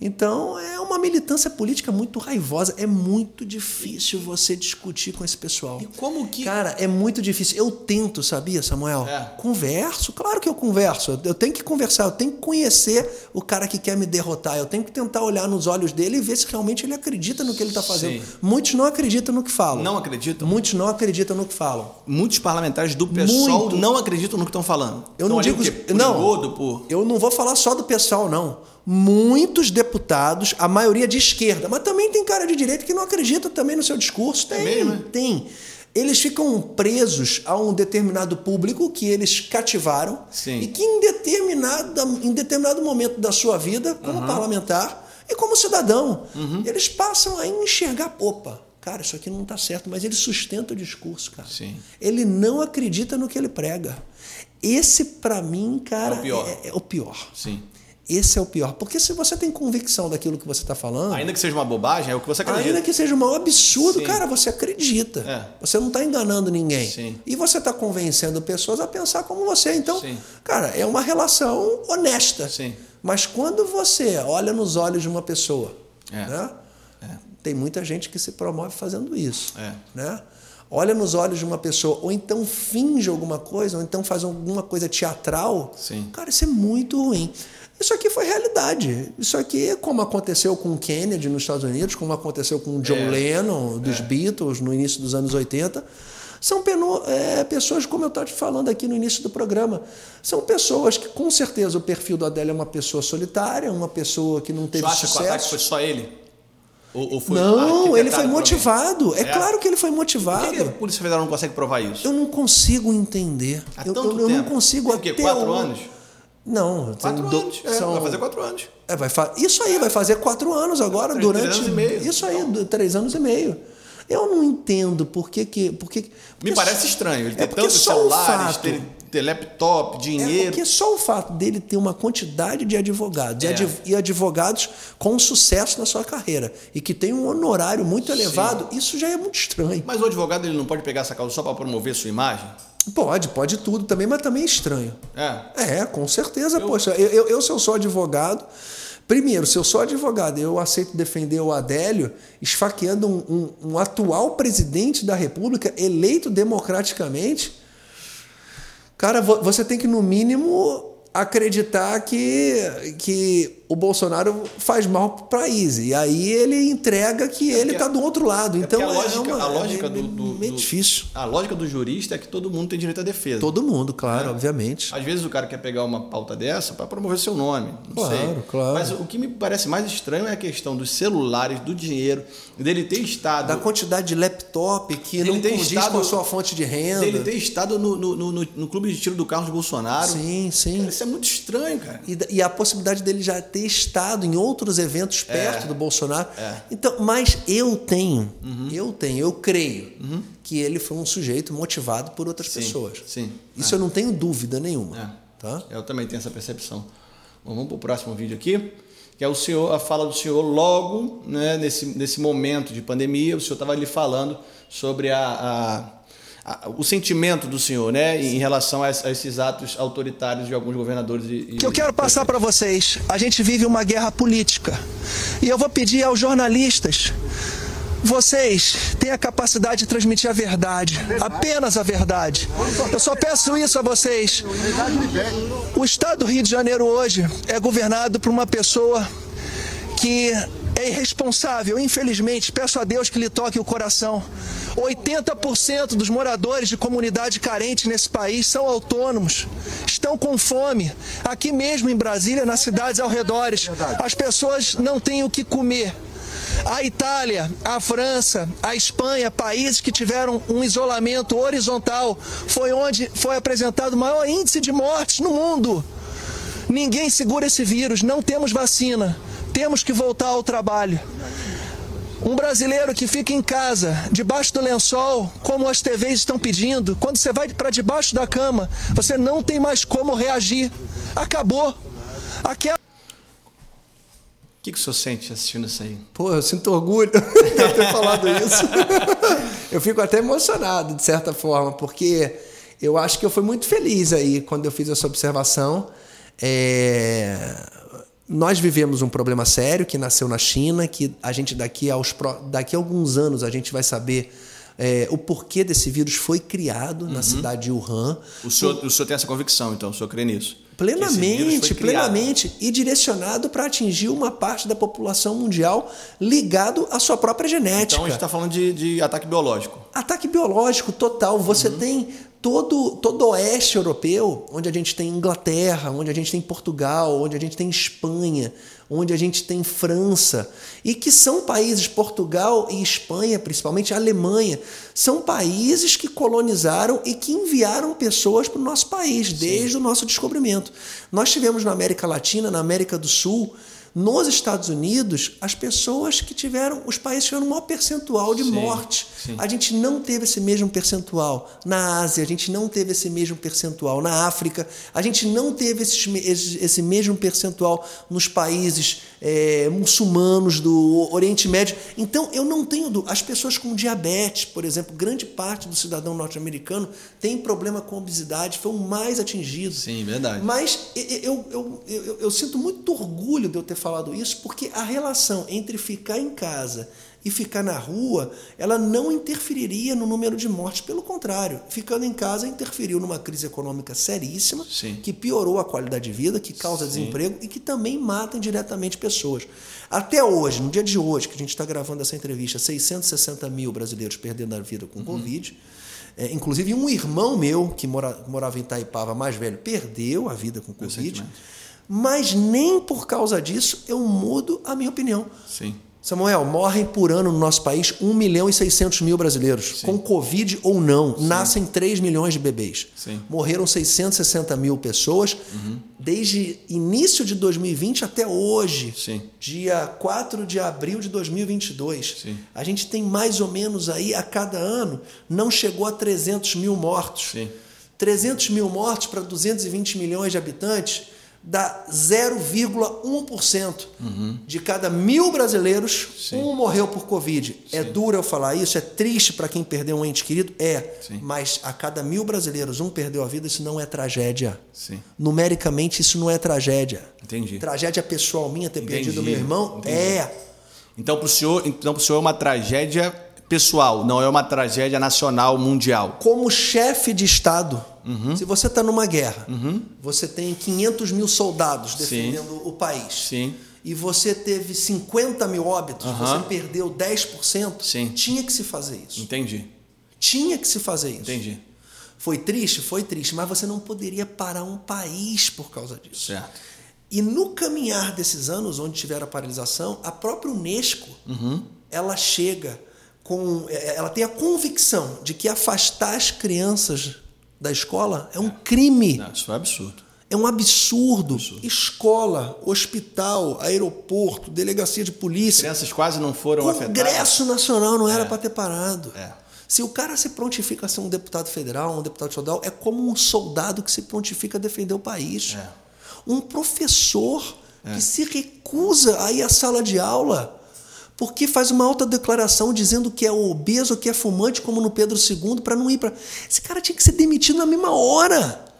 Então é uma militância política muito raivosa. É muito difícil você discutir com esse pessoal. E como que- Cara, é muito difícil. Eu tento, sabia, Samuel? É. Converso, claro que eu converso. Eu tenho que conversar, eu tenho que conhecer o cara que quer me derrotar. Eu tenho que tentar olhar nos olhos dele e ver se realmente ele acredita no que ele está fazendo. Sim. Muitos não acreditam no que falam. Não acreditam? Muitos não acreditam no que falam. Muitos parlamentares do PSOL Muito. não acreditam no que estão falando. Eu não digo? Por não. engodo, por Eu não vou falar só do pessoal, não. Muitos deputados, a maioria de esquerda, mas também tem cara de direita que não acredita também no seu discurso. Tem, mesmo, é? tem. Eles ficam presos a um determinado público que eles cativaram Sim. e que em, determinada, em determinado momento da sua vida, como parlamentar e como cidadão, Uhum. eles passam a enxergar, opa, cara, isso aqui não está certo, mas ele sustenta o discurso, cara. Sim. Ele não acredita no que ele prega. Esse, pra mim, cara, É o pior. é- é o pior. Sim. Esse é o pior. Porque se você tem convicção daquilo que você está falando, Ainda que seja uma bobagem, é o que você acredita. ainda que seja um absurdo, Sim. cara, você acredita. É. Você não está enganando ninguém. Sim. E você está convencendo pessoas a pensar como você. Então, Sim. cara, é uma relação honesta. Sim. Mas quando você olha nos olhos de uma pessoa, É. né? Tem muita gente que se promove fazendo isso. É. Né? olha nos olhos de uma pessoa, ou então finge alguma coisa, ou então faz alguma coisa teatral, Sim. cara, isso é muito ruim. Isso aqui foi realidade. Isso aqui, como aconteceu com Kennedy nos Estados Unidos, como aconteceu com John É. Lennon dos Beatles no início dos anos 80, são é, pessoas, como eu estava te falando aqui no início do programa, são pessoas que, com certeza, o perfil do Adélio é uma pessoa solitária, uma pessoa que não Você teve acha que o ataque sucesso. foi só ele? Ou, ou foi Não, ele foi por motivado. É, É. claro que ele foi Por motivado. que que a Polícia Federal não consegue provar isso? Eu não consigo entender. Há eu eu, eu não consigo Por quê? até Quatro hoje- anos? Não, Quatro do- anos. É, são- Vai fazer quatro anos. É, vai fa... Isso aí vai fazer quatro anos agora, Três- durante. três anos e meio. Isso aí, do- três anos e meio. Eu não entendo por que que. Por que... Me porque parece só- estranho. Ele é ter tantos só o celulares, fato- ter, ter laptop, É dinheiro. porque só o fato dele ter uma quantidade de advogados e É. e advogados com sucesso na sua carreira e que tem um honorário muito elevado, isso já é muito estranho. Mas o advogado ele não pode pegar essa causa só para promover sua imagem? Pode, pode tudo também, mas também é estranho. É. É, com certeza. Poxa, eu, eu, eu, se eu sou advogado, primeiro, se eu sou advogado eu aceito defender o Adélio esfaqueando um, um- um atual presidente da República eleito democraticamente, cara, vo- você tem que, no mínimo, acreditar que, que o Bolsonaro faz mal para o país. E aí ele entrega que ele está do outro lado. Então Porque a é lógica, uma- a lógica é do, do- meio do- difícil. A lógica do jurista é que todo mundo tem direito à defesa. Todo mundo, claro, obviamente. Às vezes o cara quer pegar uma pauta dessa para promover seu nome. Não Claro, sei. claro. Mas o que me parece mais estranho é a questão dos celulares, do dinheiro, dele ter estado. da quantidade de laptop que Ele não tem condiz estado- com a sua fonte de renda. dele ter estado no, no, no, no- clube de tiro do Carlos Bolsonaro. Sim, sim. Cara, isso é muito estranho, cara. E, e a possibilidade dele já ter estado em outros eventos perto do Bolsonaro. É. Então, mas eu tenho, Uhum. eu tenho, eu creio que ele foi um sujeito motivado por outras Sim, pessoas. sim. Isso eu não tenho dúvida nenhuma. É. Tá? Eu também tenho essa percepção. Bom, vamos para o próximo vídeo aqui, que é o senhor, a fala do senhor logo né, nesse, nesse momento de pandemia. O senhor estava ali falando sobre a- a- o sentimento do senhor né, em relação a, es- a esses atos autoritários de alguns governadores. E, e- que eu quero passar para vocês. A gente vive uma guerra política. E eu vou pedir aos jornalistas. Vocês têm a capacidade de transmitir a verdade, apenas a verdade. Eu só peço isso a vocês. O estado do Rio de Janeiro hoje é governado por uma pessoa que é irresponsável, infelizmente. Peço a Deus que lhe toque o coração. 80% dos moradores de comunidade carente nesse país são autônomos, estão com fome. Aqui mesmo em Brasília, nas cidades ao redores, as pessoas não têm o que comer. A Itália, a França, a Espanha, países que tiveram um isolamento horizontal, foi onde foi apresentado o maior índice de mortes no mundo. Ninguém segura esse vírus, não temos vacina. Temos que voltar ao trabalho. Um brasileiro que fica em casa, debaixo do lençol, como as TVs estão pedindo, quando você vai para debaixo da cama, você não tem mais como reagir. Acabou. Aquela O que, que o senhor sente assistindo isso aí? Pô, eu sinto orgulho *laughs* de eu ter falado isso. eu fico até emocionado, de certa forma, porque eu acho que eu fui muito feliz aí quando eu fiz essa observação. É, Nós vivemos um problema sério que nasceu na China, que a gente daqui, aos daqui a alguns anos a gente vai saber é, o porquê desse vírus foi criado na cidade de Wuhan. O senhor, o senhor tem essa convicção, então, o senhor crê nisso? Plenamente, plenamente. E direcionado para atingir uma parte da população mundial ligado à sua própria genética. Então a gente está falando de, de ataque biológico. Ataque biológico total. Você Uhum. tem todo, todo o oeste europeu, onde a gente tem Inglaterra, onde a gente tem Portugal, onde a gente tem Espanha, onde a gente tem França, e que são países, Portugal e Espanha, principalmente a Alemanha, são países que colonizaram e que enviaram pessoas para o nosso país, desde o nosso descobrimento. Nós tivemos na América Latina, na América do Sul, nos Estados Unidos, as pessoas que tiveram, os países tiveram o maior percentual de Sim, morte. sim. A gente não teve esse mesmo percentual na Ásia, a gente não teve esse mesmo percentual na África, a gente não teve esse, esse, mesmo percentual nos países é, muçulmanos do Oriente Médio. Então, eu não tenho dúvida. As pessoas com diabetes, por exemplo, grande parte do cidadão norte-americano tem problema com obesidade, foi o mais atingido. Sim, verdade. Mas eu, eu, eu, eu, eu sinto muito orgulho de eu ter falado isso, porque a relação entre ficar em casa e ficar na rua, ela não interferiria no número de mortes. Pelo contrário, ficando em casa, interferiu numa crise econômica seríssima, Sim. que piorou a qualidade de vida, que causa Sim. desemprego e que também mata indiretamente pessoas. Até hoje, no dia de hoje, que a gente está gravando essa entrevista, 660 mil brasileiros perdendo a vida com Covid. É, inclusive, um irmão meu, que mora, morava em Itaipava, mais velho, perdeu a vida com Covid. Mas nem por causa disso eu mudo a minha opinião. Sim. Samuel, morrem por ano no nosso país 1 milhão e 600 mil brasileiros. Com Covid ou não, nascem 3 milhões de bebês. Sim. Morreram 660 mil pessoas desde início de 2020 até hoje, Sim. dia 4 de abril de 2022. Sim. A gente tem mais ou menos aí, a cada ano, não chegou a 300 mil mortos. Sim. 300 mil mortos para 220 milhões de habitantes dá 0,1% de cada mil brasileiros, Sim. um morreu por Covid. É duro eu falar isso, é triste para quem perdeu um ente querido? É. Sim. Mas a cada mil brasileiros, um perdeu a vida, isso não é tragédia. Sim. Numericamente, isso não é tragédia. Entendi. Tragédia pessoal minha ter Entendi. perdido meu irmão? Entendi. É. Então, para o senhor, então, pro senhor é uma tragédia pessoal, não é uma tragédia nacional, mundial. como chefe de Estado, Uhum. se você está numa guerra, você tem 500 mil soldados defendendo o país, Sim. e você teve 50 mil óbitos, Aham. você perdeu 10%, Sim. tinha que se fazer isso. Entendi. Tinha que se fazer isso. Entendi. Foi triste? Foi triste, mas você não poderia parar um país por causa disso. Certo. E no caminhar desses anos, onde tiver a paralisação, a própria Unesco Uhum. ela chega com. é, Ela tem a convicção de que afastar as crianças da escola é um crime. Não, isso foi absurdo. É um absurdo. Escola, hospital, aeroporto, delegacia de polícia. Crianças quase não foram afetadas. Congresso Nacional não era É. para ter parado. É. Se o cara se prontifica a ser um deputado federal, um deputado estadual, é como um soldado que se prontifica a defender o país. É. Um professor que se recusa a ir à sala de aula porque faz uma alta declaração dizendo que é obeso, que é fumante, como no Pedro II, para não ir para. Esse cara tinha que ser demitido na mesma hora.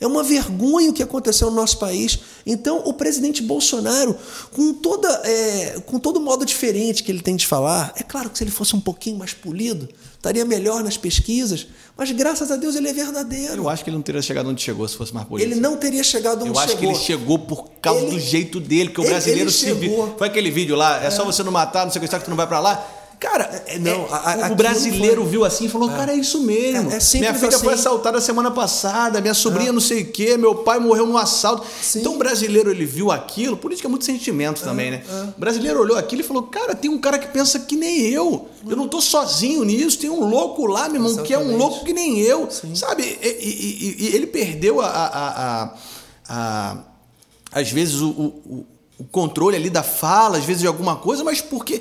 É uma vergonha o que aconteceu no nosso país. Então, o presidente Bolsonaro, com, toda, é, com todo modo diferente que ele tem de falar, é claro que se ele fosse um pouquinho mais polido, estaria melhor nas pesquisas, mas graças a Deus ele é verdadeiro. Eu acho que ele não teria chegado onde chegou se fosse mais político. Ele não teria chegado onde Eu acho que chegou. ele chegou por causa Ele- do jeito dele, que o brasileiro ele se vi- chegou. Foi aquele vídeo lá, é, só você não matar, não sei o que, que tu não vai pra lá. Cara, É, não, é, a- a- o brasileiro foi- viu assim e falou: Cara, é isso mesmo. É, é minha filha foi assim. assaltada semana passada, minha sobrinha não sei o quê, meu pai morreu num assalto. Sim. Então o brasileiro ele viu aquilo, por isso que é muito sentimento também, né? O brasileiro olhou aquilo e falou: Cara, tem um cara que pensa que nem eu. Eu não tô sozinho nisso, tem um louco lá, meu irmão, que é um Exatamente. louco que nem eu. Sabe? E, e- e- e ele perdeu a- a- a- a às vezes o, o- o controle ali da fala, às vezes de alguma coisa, mas porque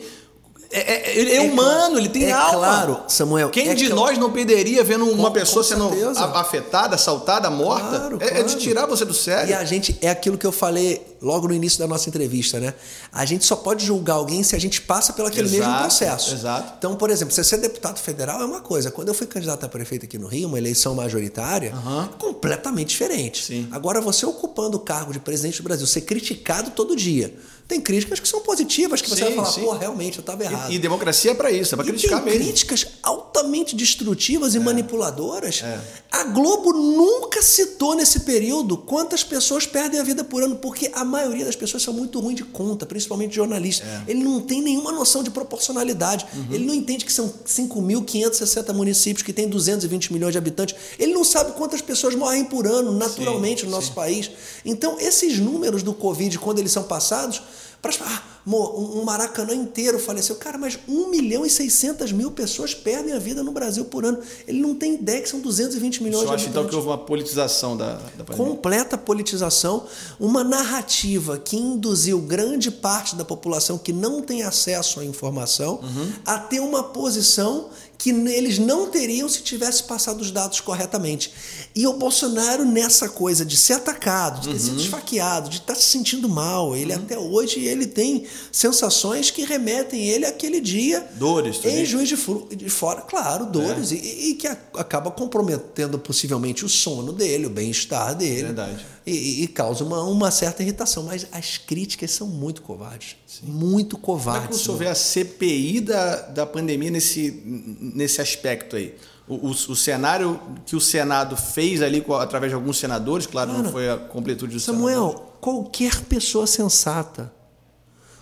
é, é- ele é, É humano, ele tem é alma. claro, Samuel, Quem é de nós não perderia vendo uma Com- pessoa com sendo certeza. afetada, assaltada, morta? Claro, É- é, de claro. tirar você do sério. E a gente, é aquilo que eu falei logo no início da nossa entrevista, né? A gente só pode julgar alguém se a gente passa pelo aquele mesmo Exato, processo. exato. Então, por exemplo, você ser deputado federal é uma coisa. Quando eu fui candidato a prefeito aqui no Rio, uma eleição majoritária, é completamente diferente. Sim. Agora, você ocupando o cargo de presidente do Brasil, ser criticado todo dia. Tem críticas que são positivas, que você Sim, vai falar, sim. pô, realmente, eu estava errado. E, e democracia é pra isso, é pra E criticar tem mesmo. críticas altamente destrutivas e manipuladoras. É. A Globo nunca citou nesse período quantas pessoas perdem a vida por ano, porque a maioria das pessoas são muito ruins de conta, principalmente jornalistas. É. Ele não tem nenhuma noção de proporcionalidade. Uhum. Ele não entende que são 5.560 municípios que têm 220 milhões de habitantes. Ele não sabe quantas pessoas morrem por ano, naturalmente, no nosso país. Então, esses números do Covid, quando eles são passados, para ah, um Maracanã inteiro faleceu. Cara, mas 1 milhão e 600 mil pessoas perdem a vida no Brasil por ano. Ele não tem ideia que são 220 milhões Eu de acho então habitantes. que houve uma politização da, da pandemia. Completa politização, uma narrativa que induziu grande parte da população que não tem acesso à informação Uhum. a ter uma posição que eles não teriam se tivesse passado os dados corretamente. E o Bolsonaro, nessa coisa de ser atacado, de ter sido esfaqueado, de estar se sentindo mal, ele até hoje ele tem sensações que remetem ele àquele dia Dores, em? Juiz de, de Fora, claro, dores, e, e que acaba comprometendo possivelmente o sono dele, o bem-estar dele. Verdade. E, e- causa uma, uma certa irritação. Mas as críticas são muito covardes. Muito Como é que covardes. vê a CPI da, da pandemia nesse, nesse aspecto aí? O, o, o cenário que o Senado fez ali através de alguns senadores, claro, não Cara, foi a completude senadores. Samuel, qualquer pessoa sensata,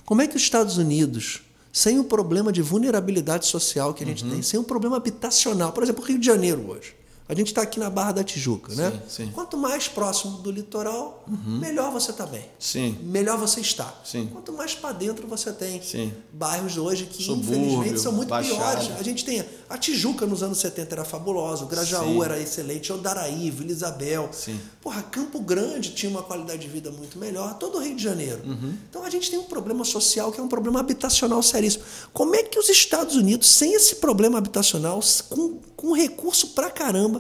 como é que os Estados Unidos, sem o problema de vulnerabilidade social que a gente Uhum. tem, sem o problema habitacional, por exemplo, o Rio de Janeiro hoje. A gente está aqui na Barra da Tijuca, né? sim. Uhum. Quanto mais próximo do litoral, melhor você está bem. Sim. Melhor você está. Sim. Quanto mais para dentro você tem Sim. bairros hoje que Subúrbio, infelizmente são muito Baixada. piores. A gente tem a Tijuca nos anos 70 era fabulosa, o Grajaú Sim. era excelente, Odaraí, Vila Isabel. Sim. Porra, Campo Grande tinha uma qualidade de vida muito melhor, todo o Rio de Janeiro. Uhum. Então a gente tem um problema social que é um problema habitacional seríssimo. Como é que os Estados Unidos, sem esse problema habitacional, com, com recurso pra caramba,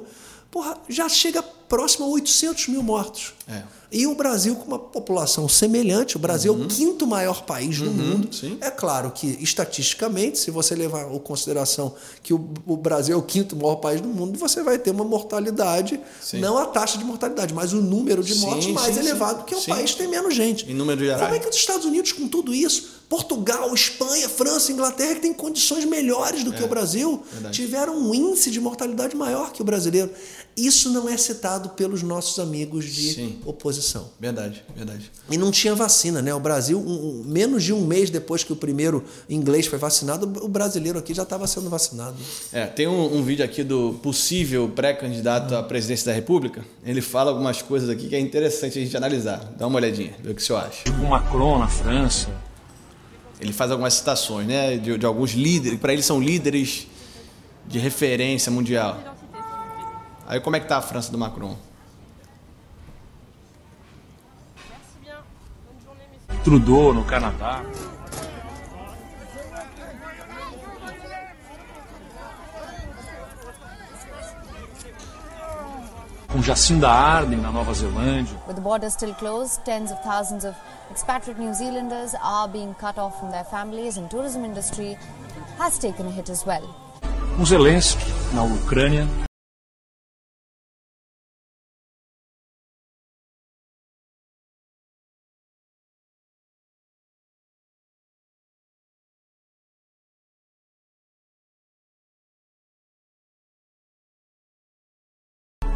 porra, já chega próximo a 800 mil mortos? É. E o Brasil, com uma população semelhante, o Brasil é o quinto maior país do mundo. Uhum. sim. É claro que, estatisticamente, se você levar em consideração que o, o Brasil é o quinto maior país do mundo, você vai ter uma mortalidade, Sim. não a taxa de mortalidade, mas o número de Sim, mortes mais sim, elevado, sim. porque é um Sim. país que tem menos gente. Em número gerais. Como é que os Estados Unidos, com tudo isso, Portugal, Espanha, França, Inglaterra, que têm condições melhores do que o Brasil, É, verdade. tiveram um índice de mortalidade maior que o brasileiro? Isso não é citado pelos nossos amigos de Sim. oposição. Verdade, verdade. E não tinha vacina, né? O Brasil, um- um- menos de um mês depois que o primeiro inglês foi vacinado, o brasileiro aqui já estava sendo vacinado. É, tem um, um vídeo aqui do possível pré-candidato à presidência da República. Ele fala algumas coisas aqui que é interessante a gente analisar. Dá uma olhadinha, vê o que o senhor acha. o Macron na França. Ele faz algumas citações, né, de, de alguns líderes, para ele são líderes de referência mundial. Aí como é que tá a França do Macron? Trudeau no Canadá. Com Jacinda Ardern na Nova Zelândia. With the borders still closed, tens of thousands of expatriate New Zealanders are being cut off from their families, and tourism industry has taken a hit as well. Com Zelensky na Ucrânia.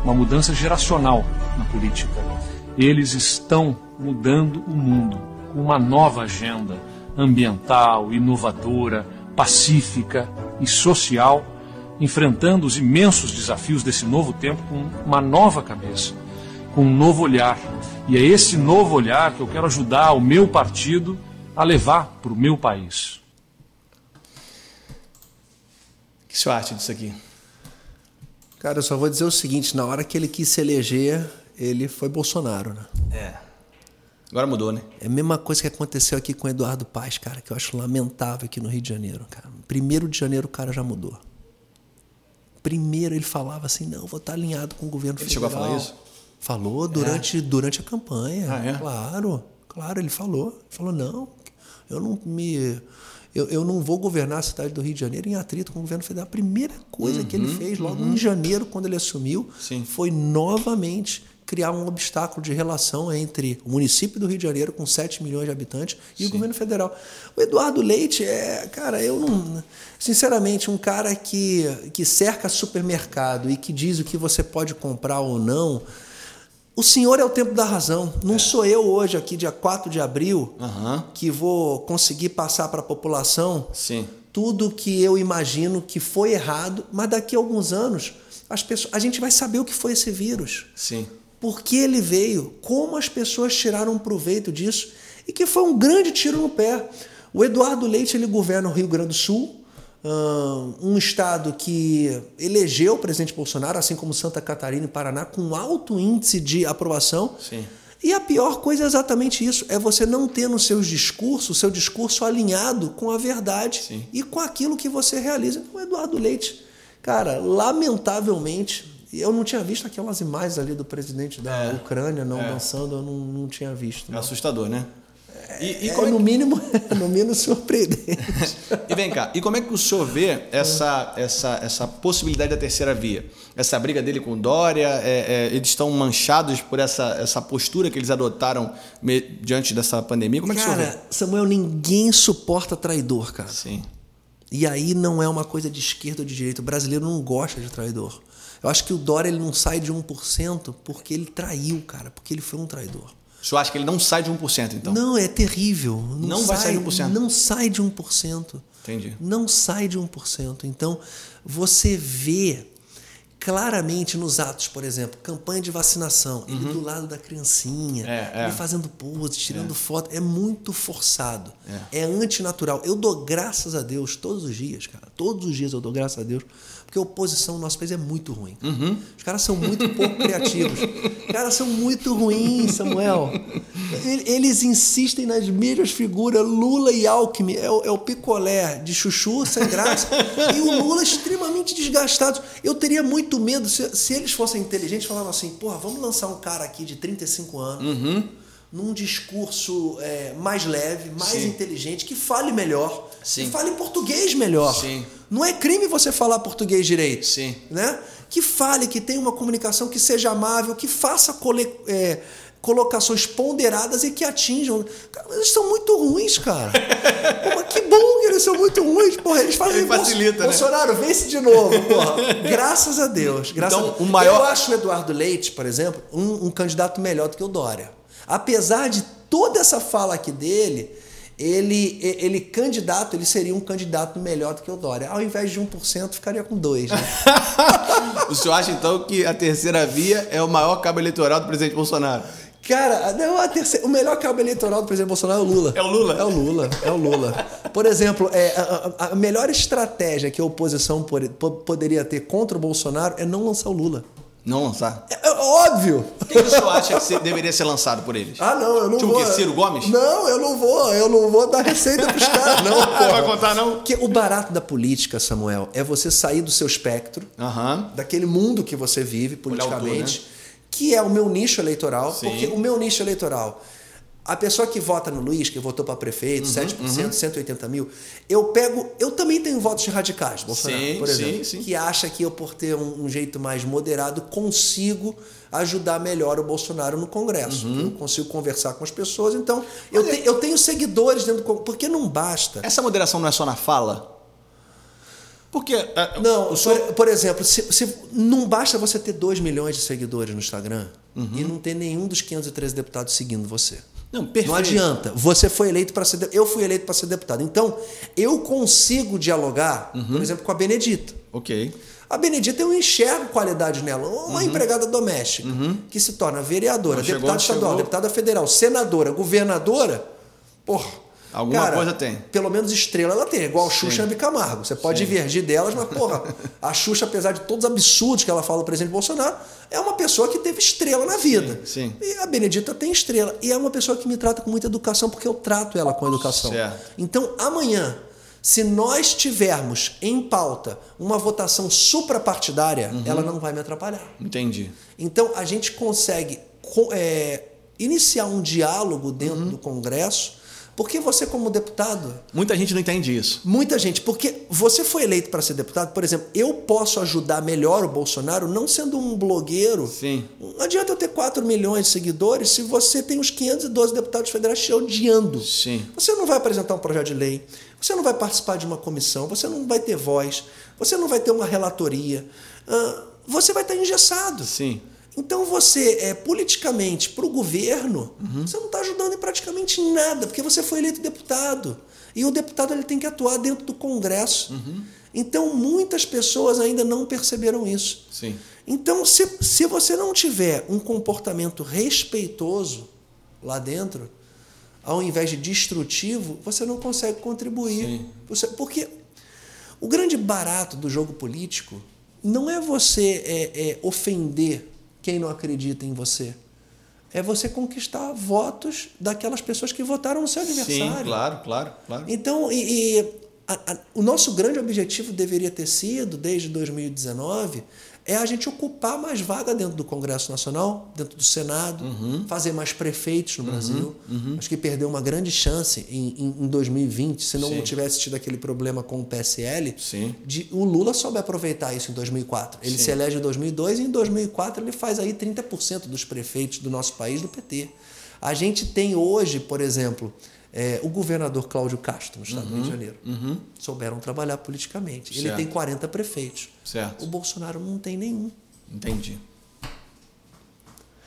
Uma mudança geracional na política. Eles estão mudando o mundo com uma nova agenda ambiental, inovadora, pacífica e social, enfrentando os imensos desafios desse novo tempo com uma nova cabeça, com um novo olhar. E é esse novo olhar que eu quero ajudar o meu partido a levar para o meu país. Que acha disso aqui? Cara, eu só vou dizer o seguinte: na hora que ele quis se eleger, ele foi Bolsonaro, né? É. Agora mudou, né? É a mesma coisa que aconteceu aqui com o Eduardo Paes, cara, que eu acho lamentável aqui no Rio de Janeiro, cara. Primeiro de janeiro o cara já mudou. Primeiro ele falava assim, não, vou estar alinhado com o governo Ele chegou a federal. falar isso? Falou durante, durante a campanha. Ah, é? Claro, claro, ele falou. Ele falou, não, eu não me. Eu, eu não vou governar a cidade do Rio de Janeiro em atrito com o governo federal. A primeira coisa que ele fez logo em janeiro, quando ele assumiu, Uhum, Sim. foi novamente criar um obstáculo de relação entre o município do Rio de Janeiro, com 7 milhões de habitantes, e o governo federal. O Eduardo Leite é, cara, eu não. Sinceramente, um cara que, que cerca supermercado e que diz o que você pode comprar ou não. O senhor é o tempo da razão. Não sou eu hoje, aqui, dia 4 de abril, Aham. que vou conseguir passar para a população Sim. tudo que eu imagino que foi errado, mas daqui a alguns anos as pessoas, a gente vai saber o que foi esse vírus. Sim. Por que ele veio? Como as pessoas tiraram proveito disso? E que foi um grande tiro no pé. O Eduardo Leite ele governa o Rio Grande do Sul, um estado que elegeu o presidente Bolsonaro, assim como Santa Catarina e Paraná, com alto índice de aprovação. Sim. E a pior coisa é exatamente isso: é você não ter nos seus discursos, o seu discurso alinhado com a verdade Sim. e com aquilo que você realiza. Então, o Eduardo Leite Cara, lamentavelmente, eu não tinha visto aquelas imagens ali do presidente da É. Ucrânia não É. dançando, eu não, não tinha visto. É não. assustador, né? E, e É, como é no que- mínimo, *laughs* no mínimo surpreendente. E vem cá, e como é que o senhor vê essa, essa, essa possibilidade da terceira via? Essa briga dele com o Dória, é, é, eles estão manchados por essa, essa postura que eles adotaram me- diante dessa pandemia? Como é que o senhor Cara, Samuel, ninguém suporta traidor, cara. vê? Sim. E aí não é uma coisa de esquerda ou de direita. O brasileiro não gosta de traidor. Eu acho que o Dória ele não sai de 1% porque ele traiu, cara, porque ele foi um traidor. O senhor acha que ele não sai de 1%, então? Não, é terrível. Não vai sair de 1%. Não sai de 1%. Entendi. Não sai de 1%. Então, você vê claramente nos atos, por exemplo, campanha de vacinação, ele do lado da criancinha, Uhum. É, é. ele fazendo pose, tirando foto, é muito forçado. É. antinatural. Eu dou graças a Deus todos os dias, cara. Todos os dias eu dou graças a Deus, porque a oposição no nosso país é muito ruim. Uhum. Os caras são muito pouco criativos. *laughs* Os caras são muito ruins, Samuel. Eles insistem nas mesmas figuras, Lula e Alckmin. É o, é o picolé de chuchu, sem graça. e o Lula extremamente desgastado. Eu teria muito medo se, se eles fossem inteligentes, falavam assim: porra, vamos lançar um cara aqui de 35 anos. Uhum. Num discurso é, mais leve, mais Sim. inteligente, que fale melhor, Sim. que fale português melhor. Sim. Não é crime você falar português direito Sim. né? Que fale, que tenha uma comunicação que seja amável, que faça cole- é, colocações ponderadas e que atinjam. Cara, eles são muito ruins, cara. *laughs* Pô, que bom que eles são muito ruins. Porra, eles fazem Ele facilita, né? Bolsonaro, vence de novo, porra. Graças a Deus. Graças Então, a Deus. o maior- Eu acho o Eduardo Leite, por exemplo, um, um candidato melhor do que o Dória. Apesar de toda essa fala aqui dele, ele, ele candidato, ele seria um candidato melhor do que o Dória. Ao invés de 1%, ficaria com 2%. Né? *laughs* O senhor acha, então, que a terceira via é o maior cabo eleitoral do presidente Bolsonaro? Cara, não, a terceira- o melhor cabo eleitoral do presidente Bolsonaro é o Lula. É o Lula? É o Lula, é o Lula. Por exemplo, é, a, a- melhor estratégia que a oposição poderia ter contra o Bolsonaro é não lançar o Lula. Não lançar. É, é óbvio. O que o senhor acha que deveria ser lançado por eles? Ah, não, eu não Tipo vou. o? Ciro Gomes? Não, eu não vou. Eu não vou dar receita pros *laughs* caras, não. porra. Vai contar, não? Porque o barato da política, Samuel, é você sair do seu espectro, Aham. daquele mundo que você vive politicamente, né? que é o meu nicho eleitoral. Sim. Porque o meu nicho eleitoral, a pessoa que vota no Luiz, que votou para prefeito, Uhum, 7%, 180 mil, eu pego. Eu também tenho votos de radicais, Bolsonaro, Sim, por sim, exemplo. sim. Que acha que eu, por ter um, um jeito mais moderado, consigo ajudar melhor o Bolsonaro no Congresso. Uhum. Eu consigo conversar com as pessoas. Então, eu, te- eu tenho seguidores dentro do Congresso. Porque não basta. Essa moderação não é só na fala? Porque. é, Não, senhor- por, por exemplo, se, se- não basta você ter 2 milhões de seguidores no Instagram e não ter nenhum dos 513 deputados seguindo você. Não, perfeito. Não adianta. Você foi eleito para ser. de- Eu fui eleito para ser deputado. Então, eu consigo dialogar, Uhum. por exemplo, com a Benedita. Ok. A Benedita eu enxergo qualidade nela. Uma empregada doméstica que se torna vereadora, deputada estadual, chegou. deputada federal, senadora, governadora. Porra. Alguma cara, coisa tem. Pelo menos estrela ela tem, igual a Xuxa e a Camargo. Você pode divergir delas, mas, porra, a Xuxa, apesar de todos os absurdos que ela fala do presidente Bolsonaro, é uma pessoa que teve estrela na vida. Sim, sim. E a Benedita tem estrela. E é uma pessoa que me trata com muita educação, porque eu trato ela com educação. Certo. Então, amanhã, se nós tivermos em pauta uma votação suprapartidária, Uhum. ela não vai me atrapalhar. Entendi. Então, a gente consegue co- é, iniciar um diálogo dentro Uhum. do Congresso, porque você, como deputado, Muita gente não entende isso. Muita gente, porque você foi eleito para ser deputado, por exemplo, eu posso ajudar melhor o Bolsonaro não sendo um blogueiro. Sim. Não adianta eu ter 4 milhões de seguidores se você tem os 512 deputados federais te odiando. Sim. Você não vai apresentar um projeto de lei, você não vai participar de uma comissão, você não vai ter voz, você não vai ter uma relatoria, você vai estar engessado. Sim. Então você, é, politicamente, para o governo, Uhum. você não está ajudando em praticamente nada, porque você foi eleito deputado. E o deputado ele tem que atuar dentro do Congresso. Uhum. Então muitas pessoas ainda não perceberam isso. Sim. Então, se, se você não tiver um comportamento respeitoso lá dentro, ao invés de destrutivo, você não consegue contribuir. Sim. Você- porque o grande barato do jogo político não é você é, é, ofender quem não acredita em você. É você conquistar votos daquelas pessoas que votaram no seu adversário. Sim, claro, claro, claro. Então, e, e a, a, o nosso grande objetivo deveria ter sido, desde 2019, é a gente ocupar mais vaga dentro do Congresso Nacional, dentro do Senado, Uhum. fazer mais prefeitos no Brasil. Acho que perdeu uma grande chance em, em, em 2020, se não Sim. tivesse tido aquele problema com o PSL, Sim. de o Lula soube aproveitar isso em 2004. Ele Sim. se elege em 2002 e em 2004 ele faz aí 30% dos prefeitos do nosso país do PT. A gente tem hoje, por exemplo, é, o governador Cláudio Castro, no estado do Rio de Janeiro. Souberam trabalhar politicamente. Ele Certo. tem 40 prefeitos. Certo. O Bolsonaro não tem nenhum. Entendi.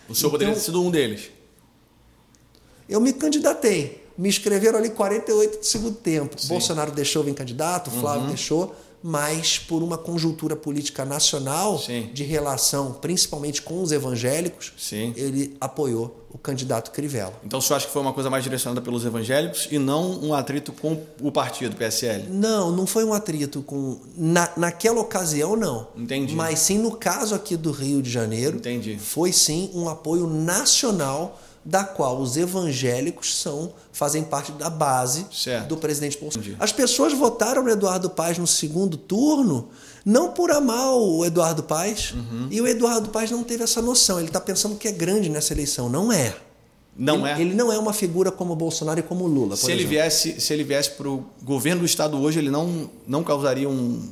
O senhor poderia ter Então- sido um deles. Eu me candidatei. Me inscreveram ali 48 do segundo tempo. Bolsonaro deixou vir candidato, o Uhum. Flávio deixou, mas por uma conjuntura política nacional Sim. de relação, principalmente com os evangélicos, Sim. ele apoiou o candidato Crivella. Então o senhor acha que foi uma coisa mais direcionada pelos evangélicos e não um atrito com o partido, PSL? Não, não foi um atrito com. Na, naquela ocasião, não. Entendi. Mas sim no caso aqui do Rio de Janeiro. Entendi. Foi sim um apoio nacional da qual os evangélicos são fazem parte da base Certo. do presidente Bolsonaro. Entendi. As pessoas votaram no Eduardo Paes no segundo turno não por amar o Eduardo Paes Uhum. e o Eduardo Paes não teve essa noção. Ele está pensando que é grande nessa eleição, não é. Não ele, é? Ele não é uma figura como o Bolsonaro e como o Lula. se por ele exemplo. viesse, se ele viesse para o governo do estado hoje, ele não, não causaria um.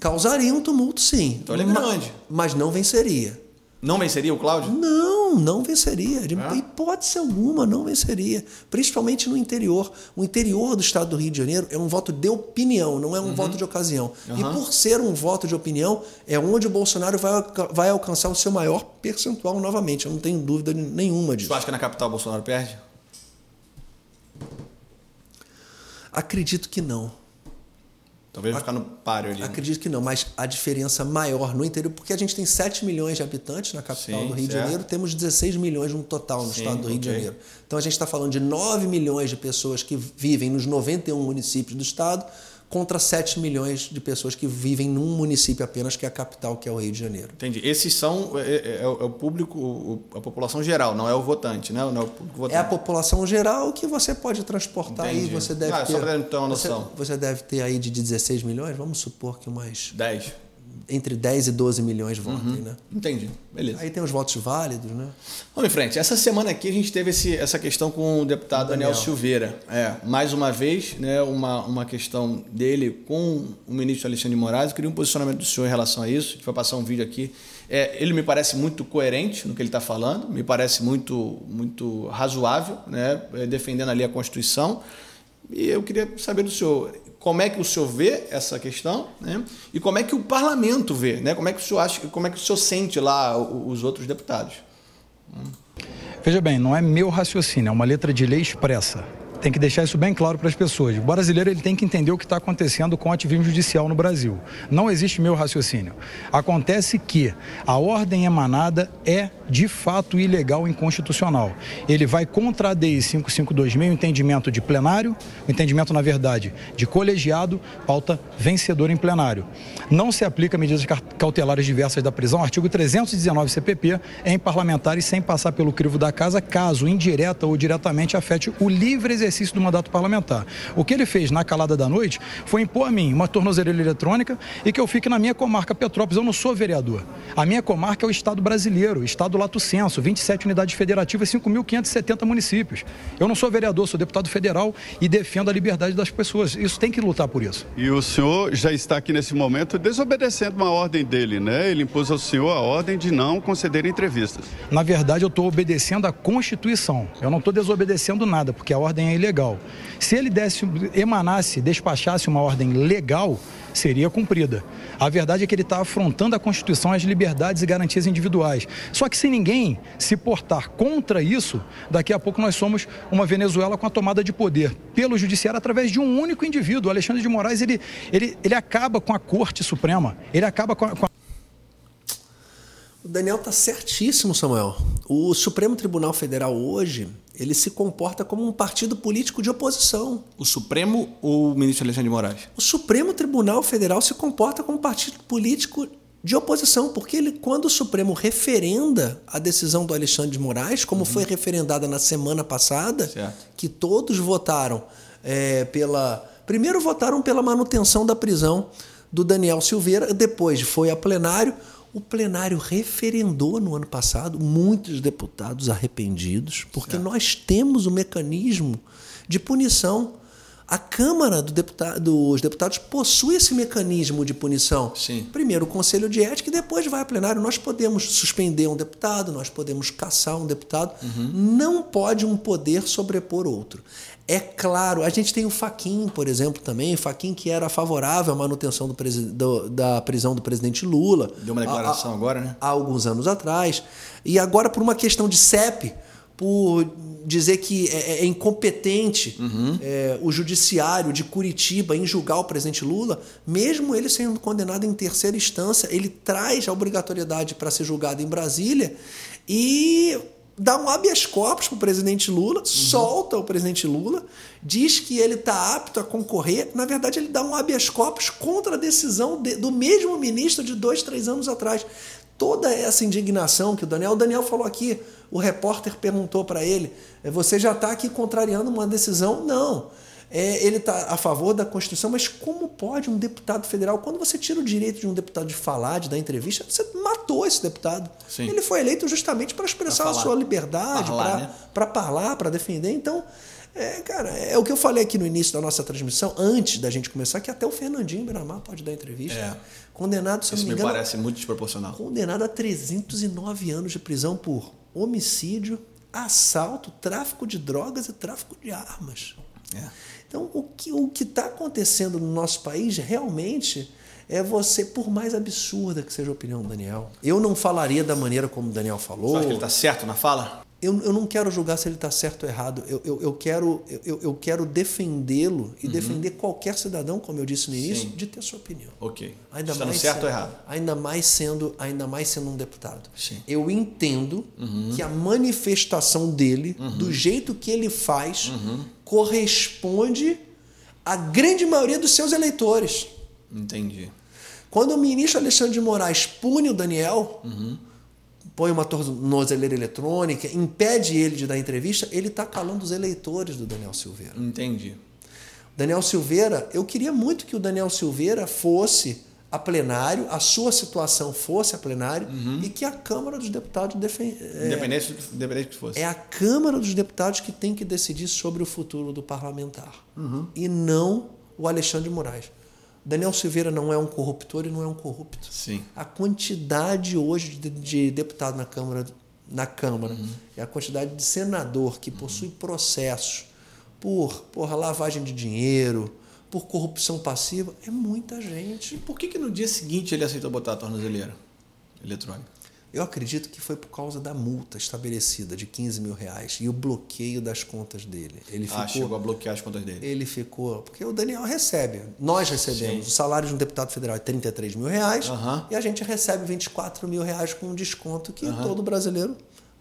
Causaria um tumulto, sim. Então ele é grande. Mas não venceria. Não venceria o Cláudio? Não, não venceria. De É? hipótese alguma, não venceria. Principalmente no interior. O interior do estado do Rio de Janeiro é um voto de opinião, não é um voto de ocasião. E Uhum. por ser um voto de opinião, é onde o Bolsonaro vai, vai alcançar o seu maior percentual novamente. Eu não tenho dúvida nenhuma disso. senhor acha que na capital o Bolsonaro perde? Acredito que não. Talvez vai ficar no páreo ali. né? Acredito que não, mas a diferença maior no interior, porque a gente tem 7 milhões de habitantes na capital Sim, do Rio de certo. Janeiro, temos 16 milhões no total no Sim, estado do Rio de ok. Janeiro. Então a gente está falando de 9 milhões de pessoas que vivem nos 91 municípios do estado, contra 7 milhões de pessoas que vivem num município apenas, que é a capital, que é o Rio de Janeiro. Entendi. Esses são é, é- é o é o público, o- a população geral, não é o votante, né? Não é o público votante. É a população geral que você pode transportar aí, Entendi. você deve Ah, ter. só pra ter uma você- noção. Você, deve ter aí de 16 milhões, vamos supor que umas 10. Entre 10 e 12 milhões votem, Uhum. né? Entendi. Beleza. Aí tem os votos válidos, né? Vamos em frente. Essa semana aqui a gente teve esse- essa questão com o deputado Daniel, Daniel. Silveira. É, mais uma vez, né, uma, uma questão dele com o ministro Alexandre de Moraes. Eu queria um posicionamento do senhor em relação a isso. A gente vai passar um vídeo aqui. É, ele me parece muito coerente no que ele está falando, me parece muito, muito razoável, né, defendendo ali a Constituição. E eu queria saber do senhor como é que o senhor vê essa questão, né? E como é que o parlamento vê, né? Como é que o senhor acha, como é que o senhor sente lá os outros deputados? Veja bem, não é meu raciocínio, é uma letra de lei expressa. Tem que deixar isso bem claro para as pessoas. O brasileiro ele tem que entender o que está acontecendo com o ativismo judicial no Brasil. Não existe meu raciocínio. Acontece que a ordem emanada é de fato ilegal e inconstitucional. Ele vai contra a DI 552.000, o entendimento de plenário, entendimento, na verdade, de colegiado, pauta vencedora em plenário. Não se aplica medidas cautelares diversas da prisão, artigo 319 CPP, em parlamentares sem passar pelo crivo da casa, caso indireta ou diretamente afete o livre exercício do mandato parlamentar. O que ele fez na calada da noite foi impor a mim uma tornozeleira eletrônica e que eu fique na minha comarca Petrópolis. Eu não sou vereador. A minha comarca é o Estado brasileiro, Estado Lato Senso, 27 unidades federativas, 5.570 municípios. Eu não sou vereador, sou deputado federal e defendo a liberdade das pessoas. Isso tem que lutar por isso. E o senhor já está aqui nesse momento desobedecendo uma ordem dele, né? Ele impôs ao senhor a ordem de não conceder entrevistas. Na verdade, eu estou obedecendo à Constituição. Eu não estou desobedecendo nada, porque a ordem é ilegal. Se ele desse, emanasse, despachasse uma ordem legal, seria cumprida. A verdade é que ele está afrontando a Constituição, as liberdades e garantias individuais. Só que se ninguém se portar contra isso, daqui a pouco nós somos uma Venezuela com a tomada de poder pelo judiciário através de um único indivíduo. O Alexandre de Moraes, ele, ele, ele acaba com a Corte Suprema, ele acaba com a, com a O Daniel está certíssimo, Samuel. O Supremo Tribunal Federal hoje, ele se comporta como um partido político de oposição. O Supremo ou o ministro Alexandre de Moraes? O Supremo Tribunal Federal se comporta como um partido político de oposição, porque ele, quando o Supremo referenda a decisão do Alexandre de Moraes, como foi referendada na semana passada, Certo. que todos votaram é, pela, Primeiro votaram pela manutenção da prisão do Daniel Silveira, depois foi a plenário. O plenário referendou no ano passado muitos deputados arrependidos, porque nós temos o mecanismo de punição. A Câmara do deputado, dos Deputados possui esse mecanismo de punição. Sim. Primeiro o Conselho de Ética e depois vai a plenário. Nós podemos suspender um deputado, nós podemos caçar um deputado. Não pode um poder sobrepor outro. É claro, a gente tem o Faquin, por exemplo, também. Faquin que era favorável à manutenção do do- da prisão do presidente Lula. Deu uma declaração agora, né? Há alguns anos atrás. E agora, por uma questão de CEP, por dizer que é, é incompetente é, o judiciário de Curitiba em julgar o presidente Lula, mesmo ele sendo condenado em terceira instância, ele traz a obrigatoriedade para ser julgado em Brasília e dá um habeas corpus para o presidente Lula, solta o presidente Lula, diz que ele está apto a concorrer. Na verdade, ele dá um habeas corpus contra a decisão de- do mesmo ministro de dois, três anos atrás. Toda essa indignação que o Daniel, o Daniel falou aqui, o repórter perguntou para ele: "Eh, você já está aqui contrariando uma decisão? Não. É, ele está a favor da Constituição, mas como pode um deputado federal, quando você tira o direito de um deputado de falar, de dar entrevista, você matou esse deputado. Sim. Ele foi eleito justamente para expressar a sua liberdade, para né? para falar, para defender. Então, é, cara, é o que eu falei aqui no início da nossa transmissão, antes da gente começar, que até o Fernandinho Beiramar pode dar entrevista. É. Condenado, se Isso me engano, parece muito desproporcional. condenado a 309 anos de prisão por homicídio, assalto, tráfico de drogas e tráfico de armas. É. Então, o que o está acontecendo no nosso país realmente é você, por mais absurda que seja a opinião do Daniel, eu não falaria da maneira como o Daniel falou. Você acha que ele está certo na fala? Eu, eu não quero julgar se ele está certo ou errado. Eu, eu, eu quero, eu, eu quero defendê-lo e defender qualquer cidadão, como eu disse no início, Uhum. Sim. de ter sua opinião. Ok. Ainda Estando mais certo sendo, ou errado? Ainda mais sendo, ainda mais sendo um deputado. Sim. Eu entendo Uhum. que a manifestação dele, do jeito que ele faz, corresponde à grande maioria dos seus eleitores. Entendi. Quando o ministro Alexandre de Moraes pune o Daniel, Uhum. Põe uma tornozeleira eletrônica, impede ele de dar entrevista, ele está calando os eleitores do Daniel Silveira. Entendi. Daniel Silveira, eu queria muito que o Daniel Silveira fosse a plenário, a sua situação fosse a plenário e que a Câmara dos Deputados defen- é, Independente, independente que fosse. é a Câmara dos Deputados que tem que decidir sobre o futuro do parlamentar e não o Alexandre de Moraes. Daniel Silveira não é um corruptor e não é um corrupto. Sim. A quantidade hoje de, de deputado na Câmara, na Câmara e a quantidade de senador que possui processos por porra, lavagem de dinheiro, por corrupção passiva, é muita gente. Por que, que no dia seguinte ele aceitou botar a tornozeleira eletrônica? Eu acredito que foi por causa da multa estabelecida de 15 mil reais e o bloqueio das contas dele. Ele Ah, ficou, chegou a bloquear as contas dele. ele ficou. Porque o Daniel recebe. Nós recebemos. Sim. O salário de um deputado federal é 33 mil reais e a gente recebe 24 mil reais com um desconto que todo brasileiro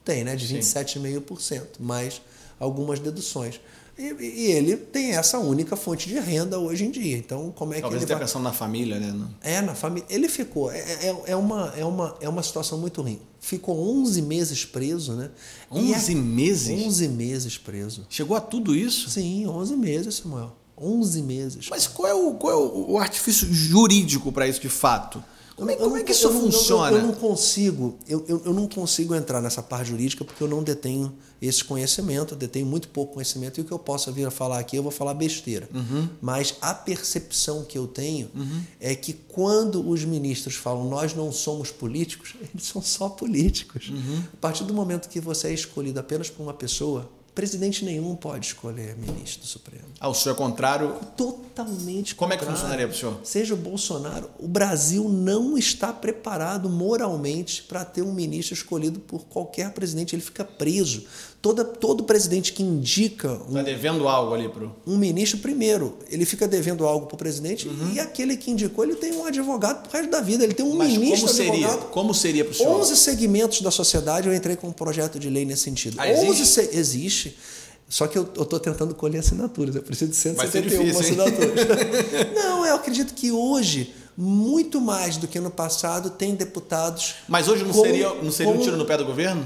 tem, né? De Sim. 27,5%, mais algumas deduções. E, e ele tem essa única fonte de renda hoje em dia. Então, como é que Talvez ele até vai... pensando na família, né? É, na família. Ele ficou. É, é, é uma, é, uma, é uma situação muito ruim. Ficou 11 meses preso, né? E 11 meses? 11 meses preso. Chegou a tudo isso? Sim, 11 meses, Samuel. 11 meses. Mas qual é o, qual é o, o artifício jurídico para isso de fato? Como é, Eu como é não- que isso eu não- eu- funciona? Eu, não consigo, eu, eu, não consigo entrar nessa parte jurídica porque eu não detenho esse conhecimento, eu detenho muito pouco conhecimento e o que eu possa vir a falar aqui eu vou falar besteira. Uhum. Mas a percepção que eu tenho é que quando os ministros falam nós não somos políticos, *laughs* eles são só políticos. Uhum. A partir do momento que você é escolhido apenas por uma pessoa, presidente nenhum pode escolher ministro do Supremo. Ah, o senhor é contrário. Totalmente Como é que contrário. funcionaria para o senhor? Seja o Bolsonaro, o Brasil não está preparado moralmente para ter um ministro escolhido por qualquer presidente. Ele fica preso. Toda, todo presidente que indica um, Tá devendo algo ali pro. um ministro, primeiro, ele fica devendo algo para o presidente Uhum. e aquele que indicou, ele tem um advogado pro resto da vida. Ele tem um Mas ministro como seria? advogado. Como seria para o senhor? 11 segmentos da sociedade eu entrei com um projeto de lei nesse sentido. Ah, existe? 11 se- existe. Só que eu estou tentando colher assinaturas. Eu preciso de Vai ser 171 difícil, hein? assinaturas. *laughs* Não, eu acredito que hoje, muito mais do que no passado, tem deputados. Mas hoje não com- seria, não seria um com- tiro no pé do governo?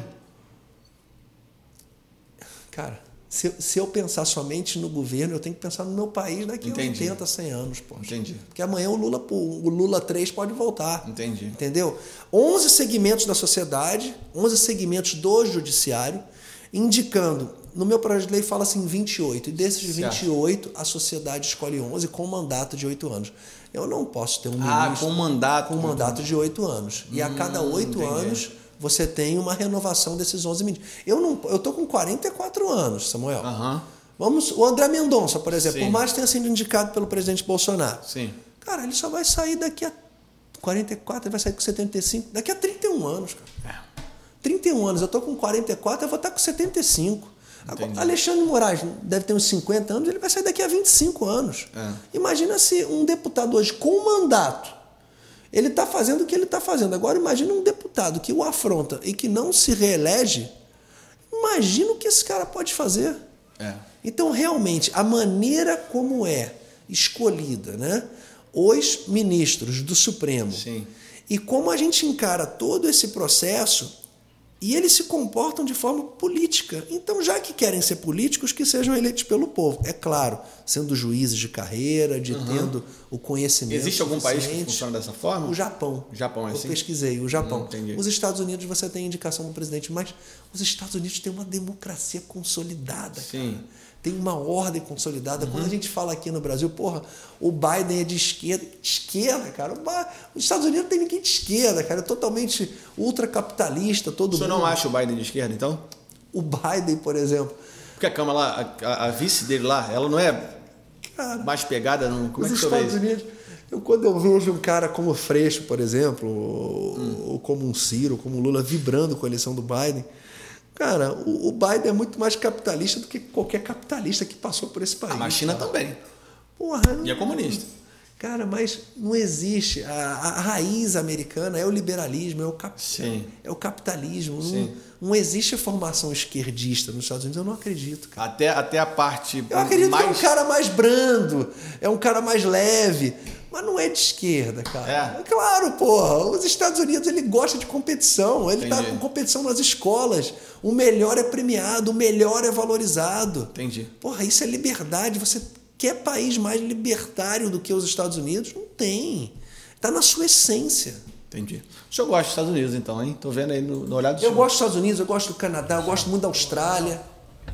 Cara, Se, se eu pensar somente no governo, eu tenho que pensar no meu país daqui Entendi. a 80, 100 anos, pô. Entendi. Porque amanhã o Lula, o Lula 3 pode voltar. Entendi. Entendeu? 11 segmentos da sociedade, 11 segmentos do judiciário, indicando. No meu projeto de lei fala assim 28, e desses Certo. 28, a sociedade escolhe 11 com mandato de 8 anos. Eu não posso ter um Ah, ministro com mandato. com mandato de 8 anos. E a cada Hum, 8 entendi. anos você tem uma renovação desses 11 ministros. Eu não, eu tô com 44 anos, Samuel. Aham. Vamos, o André Mendonça, por exemplo, Sim. por mais que tenha sido indicado pelo presidente Bolsonaro. Sim. Cara, ele só vai sair daqui a 44, ele vai sair com 75, daqui a 31 anos, cara. 31 anos, eu tô com 44, eu vou estar com 75. Agora. Alexandre Moraes deve ter uns 50 anos, ele vai sair daqui a 25 anos. É. Imagina se um deputado hoje com mandato, ele está fazendo o que ele está fazendo. Agora imagina um deputado que o afronta e que não se reelege. Imagina o que esse cara pode fazer. É. Então, realmente, a maneira como é escolhida né, os ministros do Supremo Sim. e como a gente encara todo esse processo, e eles se comportam de forma política. Então, já que querem ser políticos, que sejam eleitos pelo povo. É claro, sendo juízes de carreira, de tendo o conhecimento. Existe algum país que funciona dessa forma? O Japão. O Japão é Eu assim? pesquisei, o Japão. Hum, os Estados Unidos você tem indicação do presidente, mas os Estados Unidos têm uma democracia consolidada, Sim. cara. Tem uma ordem consolidada. Uhum. Quando a gente fala aqui no Brasil, porra, o Biden é de esquerda. Esquerda, cara. Os Estados Unidos não tem ninguém de esquerda, cara. É totalmente ultracapitalista, todo O senhor mundo. não acha o Biden de esquerda, então? O Biden, por exemplo. Porque a Câmara lá, a, a- a vice dele lá, ela não é Cara, mais pegada? Não, como é Os que senhor vê Estados? Unidos, eu, quando eu vejo um cara como o Freixo, por exemplo, ou, ou como um Ciro, como o Lula vibrando com a eleição do Biden, cara, o, o Biden é muito mais capitalista do que qualquer capitalista que passou por esse país. Ah, mas a China também. Porra, E é comunista. Cara, mas não existe. A, a raiz americana é o liberalismo, é o, cap, Sim. é o capitalismo. Sim. Não, não existe formação esquerdista nos Estados Unidos. Eu não acredito, cara. Até, até a parte Eu acredito mais... que é um cara mais brando, é um cara mais leve, mas não é de esquerda, cara. É? Claro, porra. Os Estados Unidos ele gosta de competição, ele tá Entendi. com competição nas escolas. O melhor é premiado, o melhor é valorizado. Entendi. Porra, isso é liberdade. Você quer país mais libertário do que os Estados Unidos? Não tem. Tá na sua essência. Entendi. O senhor gosta dos Estados Unidos, então, hein? Tô vendo aí no, no olhar do Eu senhor. gosto dos Estados Unidos, eu gosto do Canadá, eu gosto muito da Austrália.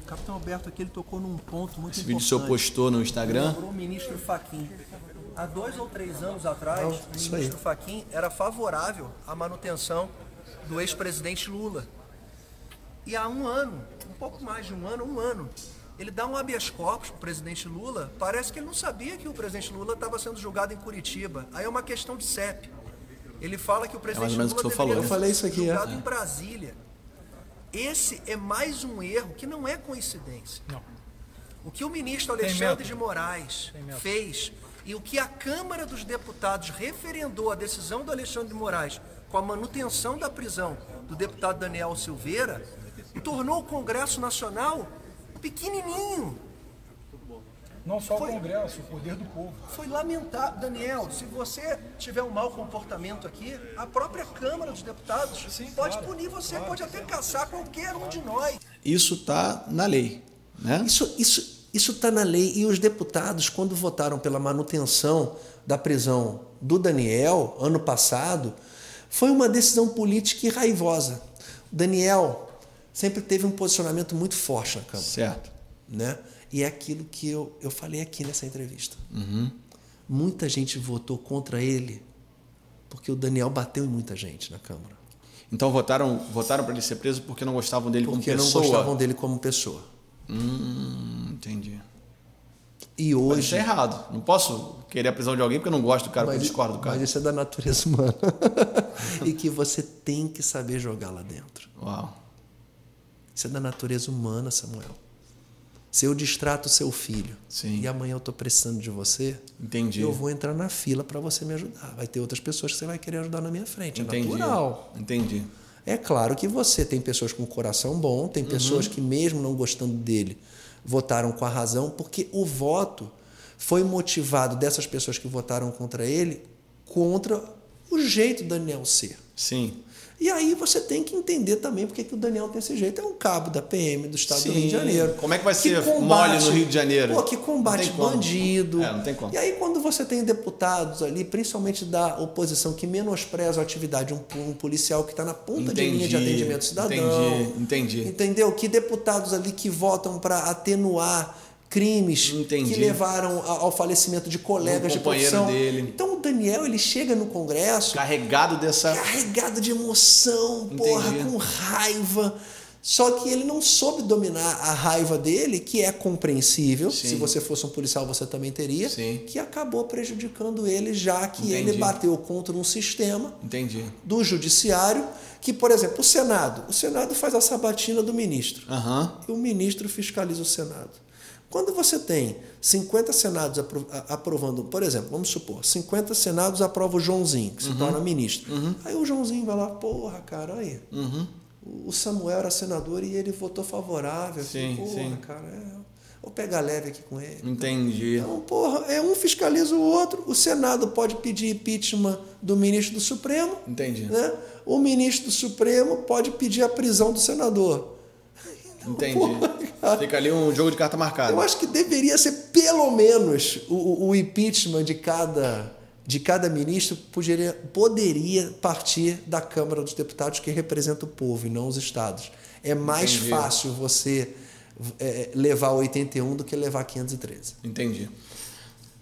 O Capitão Alberto aqui ele tocou num ponto muito Esse vídeo importante. o senhor postou no Instagram. O ministro Faquim. Há dois ou três anos atrás, Não, o aí. ministro Faquim era favorável à manutenção do ex-presidente Lula. E há um ano, um pouco mais de um ano, um ano, ele dá um habeas corpus para o presidente Lula. Parece que ele não sabia que o presidente Lula estava sendo julgado em Curitiba. Aí é uma questão de CEP. Ele fala que o presidente É mais ou menos Lula o que o senhor deveria falou. Eu falei ter isso aqui, é. julgado em Brasília. Esse é mais um erro que não é coincidência. O que o ministro Alexandre de Moraes fez e o que a Câmara dos Deputados referendou a decisão do Alexandre de Moraes com a manutenção da prisão do deputado Daniel Silveira tornou o Congresso Nacional pequenininho. Não só Foi- o Congresso, o poder do povo. Foi lamentável. Daniel, se você tiver um mau comportamento aqui, a própria Câmara dos Deputados pode punir você, pode até caçar qualquer um de nós. Isso tá na lei, né? Isso isso isso está na lei e os deputados quando votaram pela manutenção da prisão do Daniel ano passado foi uma decisão política e raivosa. O Daniel sempre teve um posicionamento muito forte na Câmara, Certo. né? E é aquilo que eu, eu falei aqui nessa entrevista. Uhum. Muita gente votou contra ele porque o Daniel bateu em muita gente na Câmara. Então votaram, votaram para ele ser preso porque não gostavam dele Porque como não pessoa. gostavam dele como pessoa. Hum, entendi. E Mas hoje. isso é errado. Não posso querer a prisão de alguém porque eu não gosto do cara, porque eu discordo do cara. Mas isso é da natureza humana. *laughs* e que você tem que saber jogar lá dentro. Uau. Isso é da natureza humana, Samuel. Se eu distrato seu filho Sim. e amanhã eu estou precisando de você, Entendi. eu vou entrar na fila para você me ajudar. Vai ter outras pessoas que você vai querer ajudar na minha frente. É Entendi. natural. Entendi. É claro que você tem pessoas com coração bom, tem pessoas que, mesmo não gostando dele, votaram com a razão, porque o voto foi motivado dessas pessoas que votaram contra ele contra o jeito do Daniel ser. Sim. E aí você tem que entender também porque que o Daniel tem esse jeito. É um cabo da PM do estado Sim. do Rio de Janeiro. Como é que vai que ser combate, mole no Rio de Janeiro? Pô, que combate bandido. É, não tem como. E aí quando você tem deputados ali, principalmente da oposição, que menospreza a atividade de um, um policial que está na ponta entendi, de linha de atendimento cidadão. Entendi, entendi. Entendeu? Que deputados ali que votam para atenuar crimes Entendi. que levaram ao falecimento de colegas de profissão. dele. Então o Daniel ele chega no Congresso carregado dessa carregado de emoção, Entendi. porra, com raiva. Só que ele não soube dominar a raiva dele, que é compreensível. Sim. Se você fosse um policial, você também teria. Sim. Que acabou prejudicando ele, já que Entendi. ele bateu contra um sistema Entendi. do judiciário. Que, por exemplo, o Senado. O Senado faz a sabatina do ministro. Uhum. E o ministro fiscaliza o Senado. Quando você tem 50 senados aprovando, por exemplo, vamos supor, 50 senados aprovam o Joãozinho, que se uhum. torna ministro. Uhum. Aí o Joãozinho vai lá, porra, cara, aí. Uhum. O Samuel era senador e ele votou favorável. Sim, porra, sim. cara, é, vou pegar leve aqui com ele. Entendi. Então, porra, é um fiscaliza o outro. O Senado pode pedir impeachment do ministro do Supremo. Entendi. Né? O ministro do Supremo pode pedir a prisão do senador. *laughs* Entendi. Porra, Fica ali um jogo de carta marcada. Eu acho que deveria ser pelo menos o, o impeachment de cada, de cada ministro poderia, poderia partir da Câmara dos Deputados que representa o povo e não os estados. É mais Entendi. fácil você é, levar 81 do que levar 513. Entendi.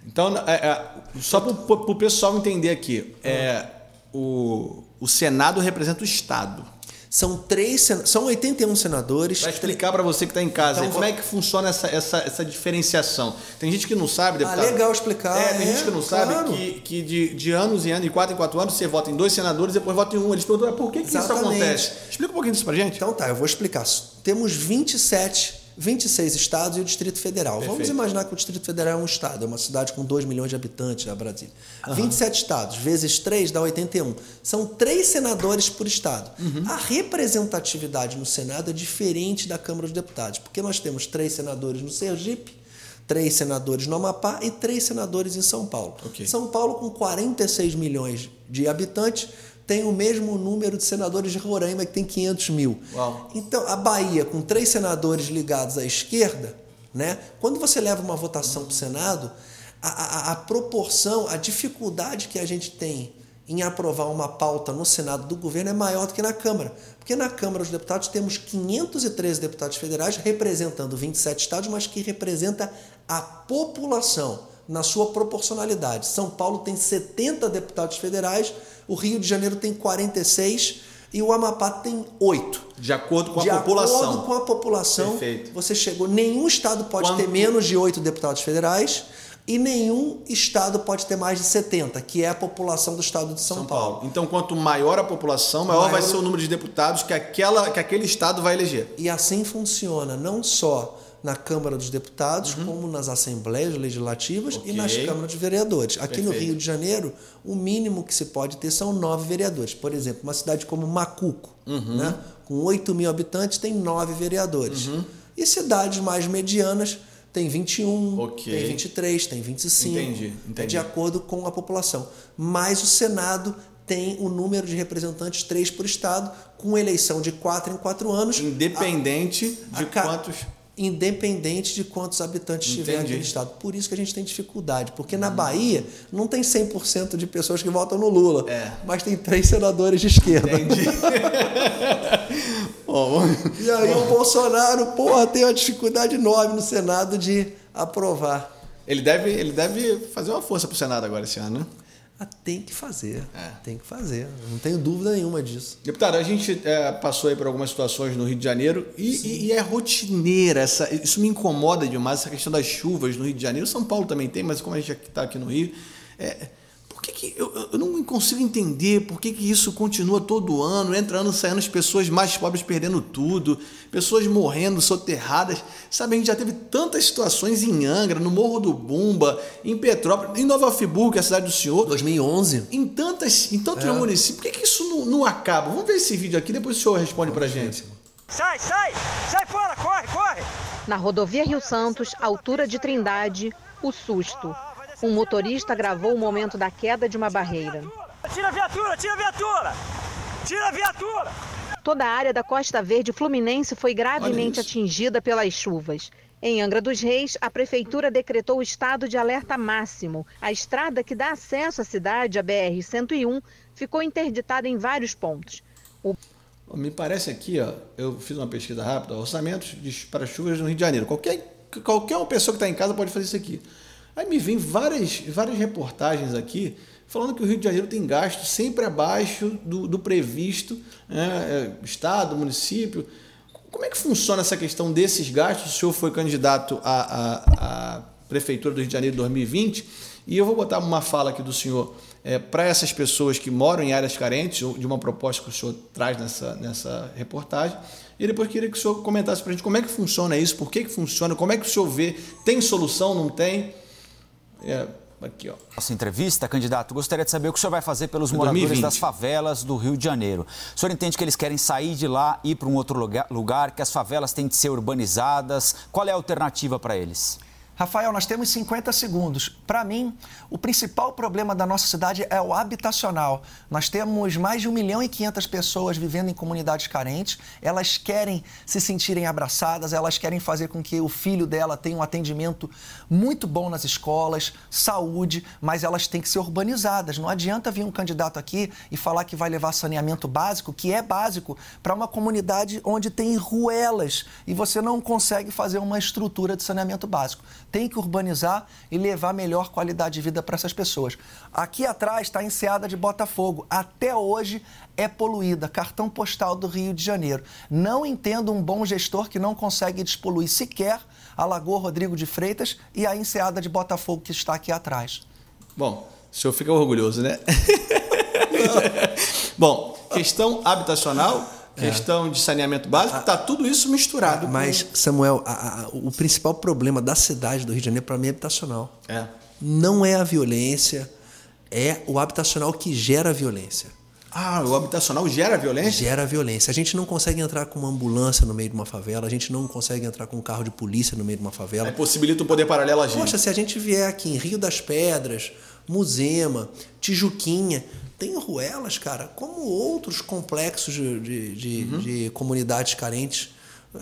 Então, é, é, só para o pessoal entender aqui, é, o, o Senado representa o Estado. São três, são 81 senadores. Vai explicar para você que está em casa então, como é que funciona essa, essa, essa diferenciação. Tem gente que não sabe, deputado. Ah, legal explicar. É, tem é, gente que não claro. sabe que, que de, de anos em anos, de quatro em quatro anos, você vota em dois senadores e depois vota em um. Eles perguntam, por que, que isso acontece? Explica um pouquinho disso para gente. Então tá, eu vou explicar. Temos 27 26 estados e o Distrito Federal. Perfeito. Vamos imaginar que o Distrito Federal é um estado, é uma cidade com 2 milhões de habitantes, a Brasília. Uhum. 27 estados, vezes 3 dá 81. São três senadores por estado. Uhum. A representatividade no Senado é diferente da Câmara dos Deputados, porque nós temos três senadores no Sergipe, três senadores no Amapá e três senadores em São Paulo. Okay. São Paulo, com 46 milhões de habitantes, tem o mesmo número de senadores de Roraima, que tem 500 mil. Uau. Então, a Bahia, com três senadores ligados à esquerda, né? quando você leva uma votação para o Senado, a, a, a proporção, a dificuldade que a gente tem em aprovar uma pauta no Senado do governo é maior do que na Câmara. Porque na Câmara dos Deputados temos 513 deputados federais representando 27 estados, mas que representa a população na sua proporcionalidade. São Paulo tem 70 deputados federais, o Rio de Janeiro tem 46 e o Amapá tem 8. De acordo com a de população. De acordo com a população, Perfeito. você chegou. Nenhum estado pode Quanto... ter menos de 8 deputados federais e nenhum estado pode ter mais de 70, que é a população do estado de São, São Paulo. Paulo. Então, quanto maior a população, maior, maior vai ser o número de deputados que, aquela, que aquele estado vai eleger. E assim funciona, não só na Câmara dos Deputados, uhum. como nas Assembleias Legislativas okay. e nas Câmaras de Vereadores. Aqui Perfeito. no Rio de Janeiro, o mínimo que se pode ter são nove vereadores. Por exemplo, uma cidade como Macuco, uhum. né? com 8 mil habitantes, tem nove vereadores. Uhum. E cidades mais medianas tem 21, okay. tem 23, tem 25. Entendi, entendi. É de acordo com a população. Mas o Senado tem o número de representantes, três por estado, com eleição de quatro em quatro anos. Independente a, de a, quantos independente de quantos habitantes Entendi. tiver aquele estado. Por isso que a gente tem dificuldade, porque na Bahia não tem 100% de pessoas que votam no Lula, é. mas tem três senadores de esquerda. Entendi. *laughs* e aí o Bolsonaro, porra, tem uma dificuldade enorme no Senado de aprovar. Ele deve, ele deve fazer uma força para o Senado agora esse ano, né? Ah, tem que fazer. É. Tem que fazer. Não tenho dúvida nenhuma disso. Deputado, a gente é, passou aí por algumas situações no Rio de Janeiro e, e, e, é rotineira. Essa, isso me incomoda demais, essa questão das chuvas no Rio de Janeiro. São Paulo também tem, mas como a gente está aqui no Rio. É, por que, que eu, eu, não consigo entender por que, que isso continua todo ano, entra ano, saindo, as pessoas mais pobres perdendo tudo, pessoas morrendo, soterradas. Sabe, a gente já teve tantas situações em Angra, no Morro do Bumba, em Petrópolis, em Nova Friburgo, que é a cidade do senhor. 2011. Em tantas, em tantos é. municípios. Por que, que isso não, não, acaba? Vamos ver esse vídeo aqui, depois o senhor responde pra gente. Sai, sai! Sai fora, corre, corre! Na rodovia Rio Santos, altura de Trindade, o susto. Um motorista gravou o momento da queda de uma barreira. Tira a viatura, tira a viatura! Tira a viatura! Toda a área da Costa Verde Fluminense foi gravemente atingida pelas chuvas. Em Angra dos Reis, a prefeitura decretou o estado de alerta máximo. A estrada que dá acesso à cidade, a BR-101, ficou interditada em vários pontos. O... Me parece aqui, ó, eu fiz uma pesquisa rápida, orçamentos de, para chuvas no Rio de Janeiro. Qualquer, qualquer uma pessoa que está em casa pode fazer isso aqui. Aí me vem várias, várias reportagens aqui falando que o Rio de Janeiro tem gasto sempre abaixo do, do previsto, né, Estado, município. Como é que funciona essa questão desses gastos? O senhor foi candidato à, à, à Prefeitura do Rio de Janeiro em 2020 e eu vou botar uma fala aqui do senhor é, para essas pessoas que moram em áreas carentes, de uma proposta que o senhor traz nessa, nessa reportagem. E depois queria que o senhor comentasse para a gente como é que funciona isso, por que, que funciona, como é que o senhor vê, tem solução, não tem? É, Aqui, ó. Nossa entrevista, candidato, gostaria de saber o que o senhor vai fazer pelos moradores 2020. das favelas do Rio de Janeiro. O senhor entende que eles querem sair de lá e ir para um outro lugar, lugar, que as favelas têm de ser urbanizadas? Qual é a alternativa para eles? Rafael, nós temos 50 segundos. Para mim, o principal problema da nossa cidade é o habitacional. Nós temos mais de 1 milhão e 500 pessoas vivendo em comunidades carentes. Elas querem se sentirem abraçadas, elas querem fazer com que o filho dela tenha um atendimento muito bom nas escolas, saúde, mas elas têm que ser urbanizadas. Não adianta vir um candidato aqui e falar que vai levar saneamento básico, que é básico, para uma comunidade onde tem ruelas e você não consegue fazer uma estrutura de saneamento básico tem que urbanizar e levar melhor qualidade de vida para essas pessoas. Aqui atrás está a enseada de Botafogo. Até hoje é poluída, cartão postal do Rio de Janeiro. Não entendo um bom gestor que não consegue despoluir sequer a Lagoa Rodrigo de Freitas e a enseada de Botafogo que está aqui atrás. Bom, o senhor fica orgulhoso, né? *laughs* Bom, questão habitacional questão é. de saneamento básico, está tudo isso misturado. Mas, com... Samuel, a, a, o principal problema da cidade do Rio de Janeiro, para mim, é habitacional. É. Não é a violência, é o habitacional que gera violência. Ah, o habitacional gera violência? Gera violência. A gente não consegue entrar com uma ambulância no meio de uma favela, a gente não consegue entrar com um carro de polícia no meio de uma favela. É, possibilita um poder paralelo agir. Poxa, se a gente vier aqui em Rio das Pedras, Muzema, Tijuquinha, tem ruelas, cara, como outros complexos de, de, de, uhum. de comunidades carentes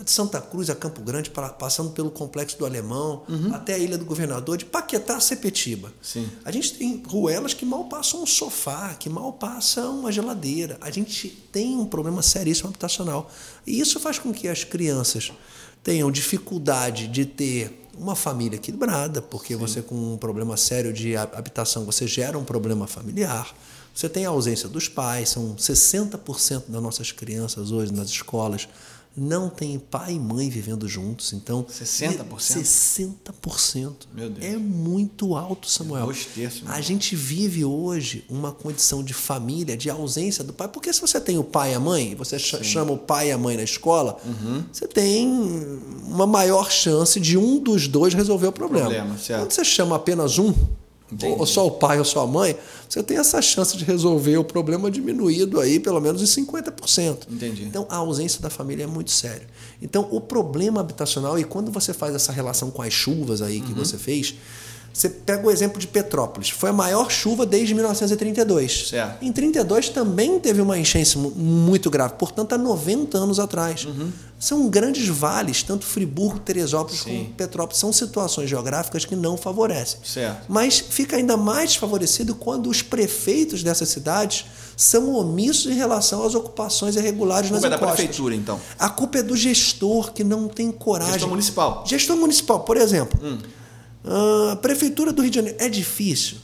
de Santa Cruz a Campo Grande, passando pelo Complexo do Alemão, uhum. até a Ilha do Governador, de Paquetá a Sepetiba. Sim. A gente tem ruelas que mal passam um sofá, que mal passam uma geladeira. A gente tem um problema seríssimo habitacional. E isso faz com que as crianças tenham dificuldade de ter uma família equilibrada, porque Sim. você com um problema sério de habitação, você gera um problema familiar. Você tem a ausência dos pais, são 60% das nossas crianças hoje nas escolas não tem pai e mãe vivendo juntos. Então, 60%? 60%. Meu Deus. É muito alto, Samuel. É dois terços, a gente vive hoje uma condição de família, de ausência do pai. Porque se você tem o pai e a mãe, você Sim. chama o pai e a mãe na escola, uhum. você tem uma maior chance de um dos dois resolver o problema. problema Quando você chama apenas um, Entendi. ou só o pai ou só a mãe, você tem essa chance de resolver o problema diminuído aí pelo menos em 50%. Entendi. Então a ausência da família é muito sério. Então o problema habitacional, e quando você faz essa relação com as chuvas aí que uhum. você fez, você pega o exemplo de Petrópolis. Foi a maior chuva desde 1932. Certo. Em 32 também teve uma enchente muito grave, portanto, há 90 anos atrás. Uhum. São grandes vales, tanto Friburgo, Teresópolis Sim. como Petrópolis. São situações geográficas que não favorecem. Certo. Mas fica ainda mais desfavorecido quando os prefeitos dessas cidades são omissos em relação às ocupações irregulares nas encostas. A culpa é da prefeitura, então? A culpa é do gestor que não tem coragem. Gestor municipal. Gestor municipal, por exemplo. Hum a Prefeitura do Rio de Janeiro. É difícil.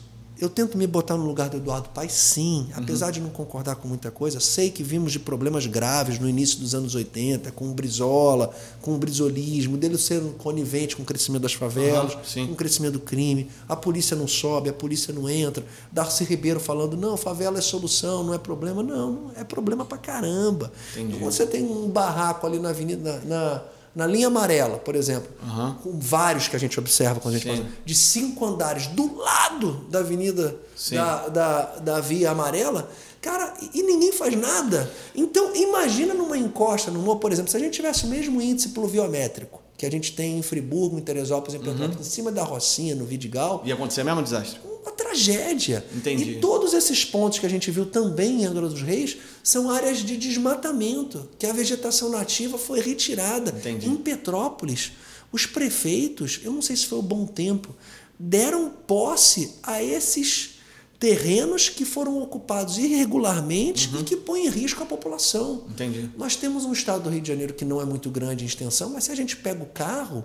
Eu tento me botar no lugar do Eduardo Paes, sim. Apesar uhum. de não concordar com muita coisa, sei que vimos de problemas graves no início dos anos 80, com o Brizola, com o brizolismo, dele ser conivente com o crescimento das favelas, uhum, com o crescimento do crime. A polícia não sobe, a polícia não entra. Darcy Ribeiro falando, não, favela é solução, não é problema. Não, não é problema pra caramba. Entendi. Então, você tem um barraco ali na avenida, na, na na linha amarela, por exemplo, uhum. com vários que a gente observa quando a gente passa, de cinco andares do lado da avenida da, da, da via amarela, cara, e ninguém faz nada. Então, imagina numa encosta, morro, por exemplo, se a gente tivesse o mesmo índice pluviométrico que a gente tem em Friburgo, em Teresópolis, em Petrópolis, uhum. em cima da Rocinha, no Vidigal. Ia acontecer mesmo desastre? Tragédia. Entendi. E todos esses pontos que a gente viu também em Angra dos Reis são áreas de desmatamento, que a vegetação nativa foi retirada. Entendi. Em Petrópolis, os prefeitos, eu não sei se foi o bom tempo, deram posse a esses terrenos que foram ocupados irregularmente Uhum. e que põem em risco a população. Entendi. Nós temos um estado do Rio de Janeiro que não é muito grande em extensão, mas se a gente pega o carro,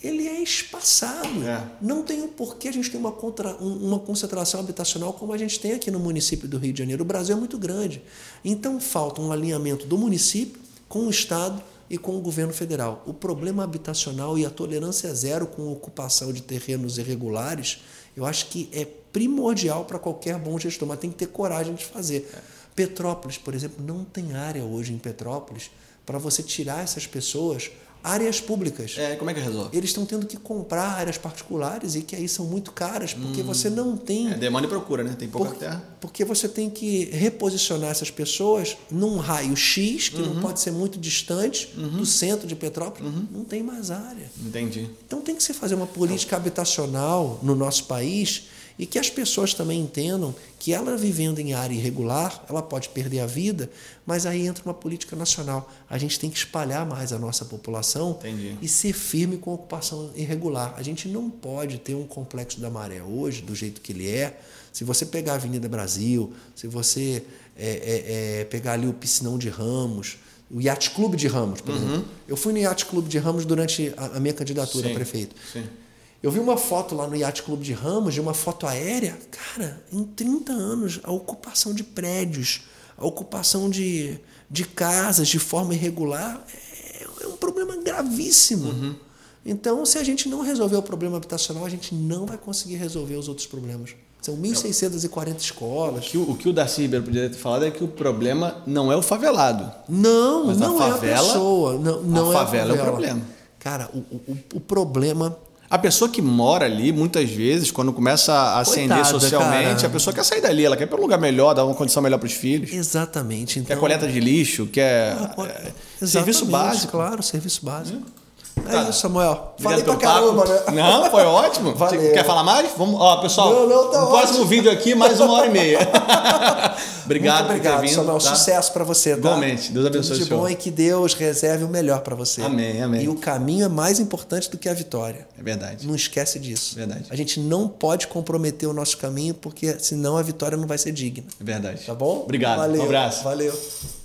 ele é espaçado. Uhum. É. Não tem o porquê a gente ter uma, contra, um- uma concentração habitacional como a gente tem aqui no município do Rio de Janeiro. O Brasil é muito grande. Então falta um alinhamento do município com o estado e com o governo federal. O problema habitacional e a tolerância zero com a ocupação de terrenos irregulares, eu acho que é primordial para qualquer bom gestor, mas tem que ter coragem de fazer. Petrópolis, por exemplo, não tem área hoje em Petrópolis para você tirar essas pessoas áreas públicas. É, como é que resolve? Eles estão tendo que comprar áreas particulares e que aí são muito caras, porque você não tem. É demanda e procura, né? Tem pouca Por- terra. Porque você tem que reposicionar essas pessoas num raio X, que Uhum. não pode ser muito distante do centro de Petrópolis. Não tem mais área. Entendi. Então tem que se fazer uma política habitacional no nosso país e que as pessoas também entendam que ela vivendo em área irregular, ela pode perder a vida, mas aí entra uma política nacional. A gente tem que espalhar mais a nossa população Entendi. e ser firme com a ocupação irregular. A gente não pode ter um complexo da maré hoje, do jeito que ele é. Se você pegar a Avenida Brasil, se você é, é, é, pegar ali o Piscinão de Ramos, o Yacht Clube de Ramos, por Uhum. exemplo. Eu fui no Yacht Clube de Ramos durante a, a minha candidatura Sim, a prefeito. Sim. Eu vi uma foto lá no Yacht Clube de Ramos, de uma foto aérea. Cara, em 30 anos, a ocupação de prédios, a ocupação de, de casas de forma irregular é, é um problema gravíssimo. Uhum. Então, se a gente não resolver o problema habitacional, a gente não vai conseguir resolver os outros problemas. São 1.640 escolas. O que, o- que o Darcy Ribeiro poderia ter falado é que o problema não é o favelado. Não, Mas a não é a favela- pessoa. Não, não a é a favela é o favela. problema. Cara, o, o, o problema A pessoa que mora ali, muitas vezes, quando começa a ascender Coitada, socialmente, cara. a pessoa quer sair dali, ela quer ir para um lugar melhor, dar uma condição melhor para os filhos. Exatamente. Então, Quer coleta de lixo, quer Ah, é, serviço básico. Claro, serviço básico. É Tá. isso, Samuel. Falei pra pelo papo. caramba, né? Não, foi ótimo. *laughs* Valeu. Quer falar mais? Vamos, ó, pessoal. Não, não, tá no próximo ótimo. vídeo aqui, mais uma hora e meia. *laughs* *laughs* obrigado, Muito obrigado, por ter vindo. Samuel. tá? Sucesso pra você, tá? Igualmente. Deus abençoe Tudo o de bom e que Deus reserve o melhor pra você. Amém, amém. E o caminho é mais importante do que a vitória. É verdade. Não esquece disso. Verdade. A gente não pode comprometer o nosso caminho, porque senão a vitória não vai ser digna. É verdade. Tá bom? Obrigado. Valeu. Um abraço. Valeu.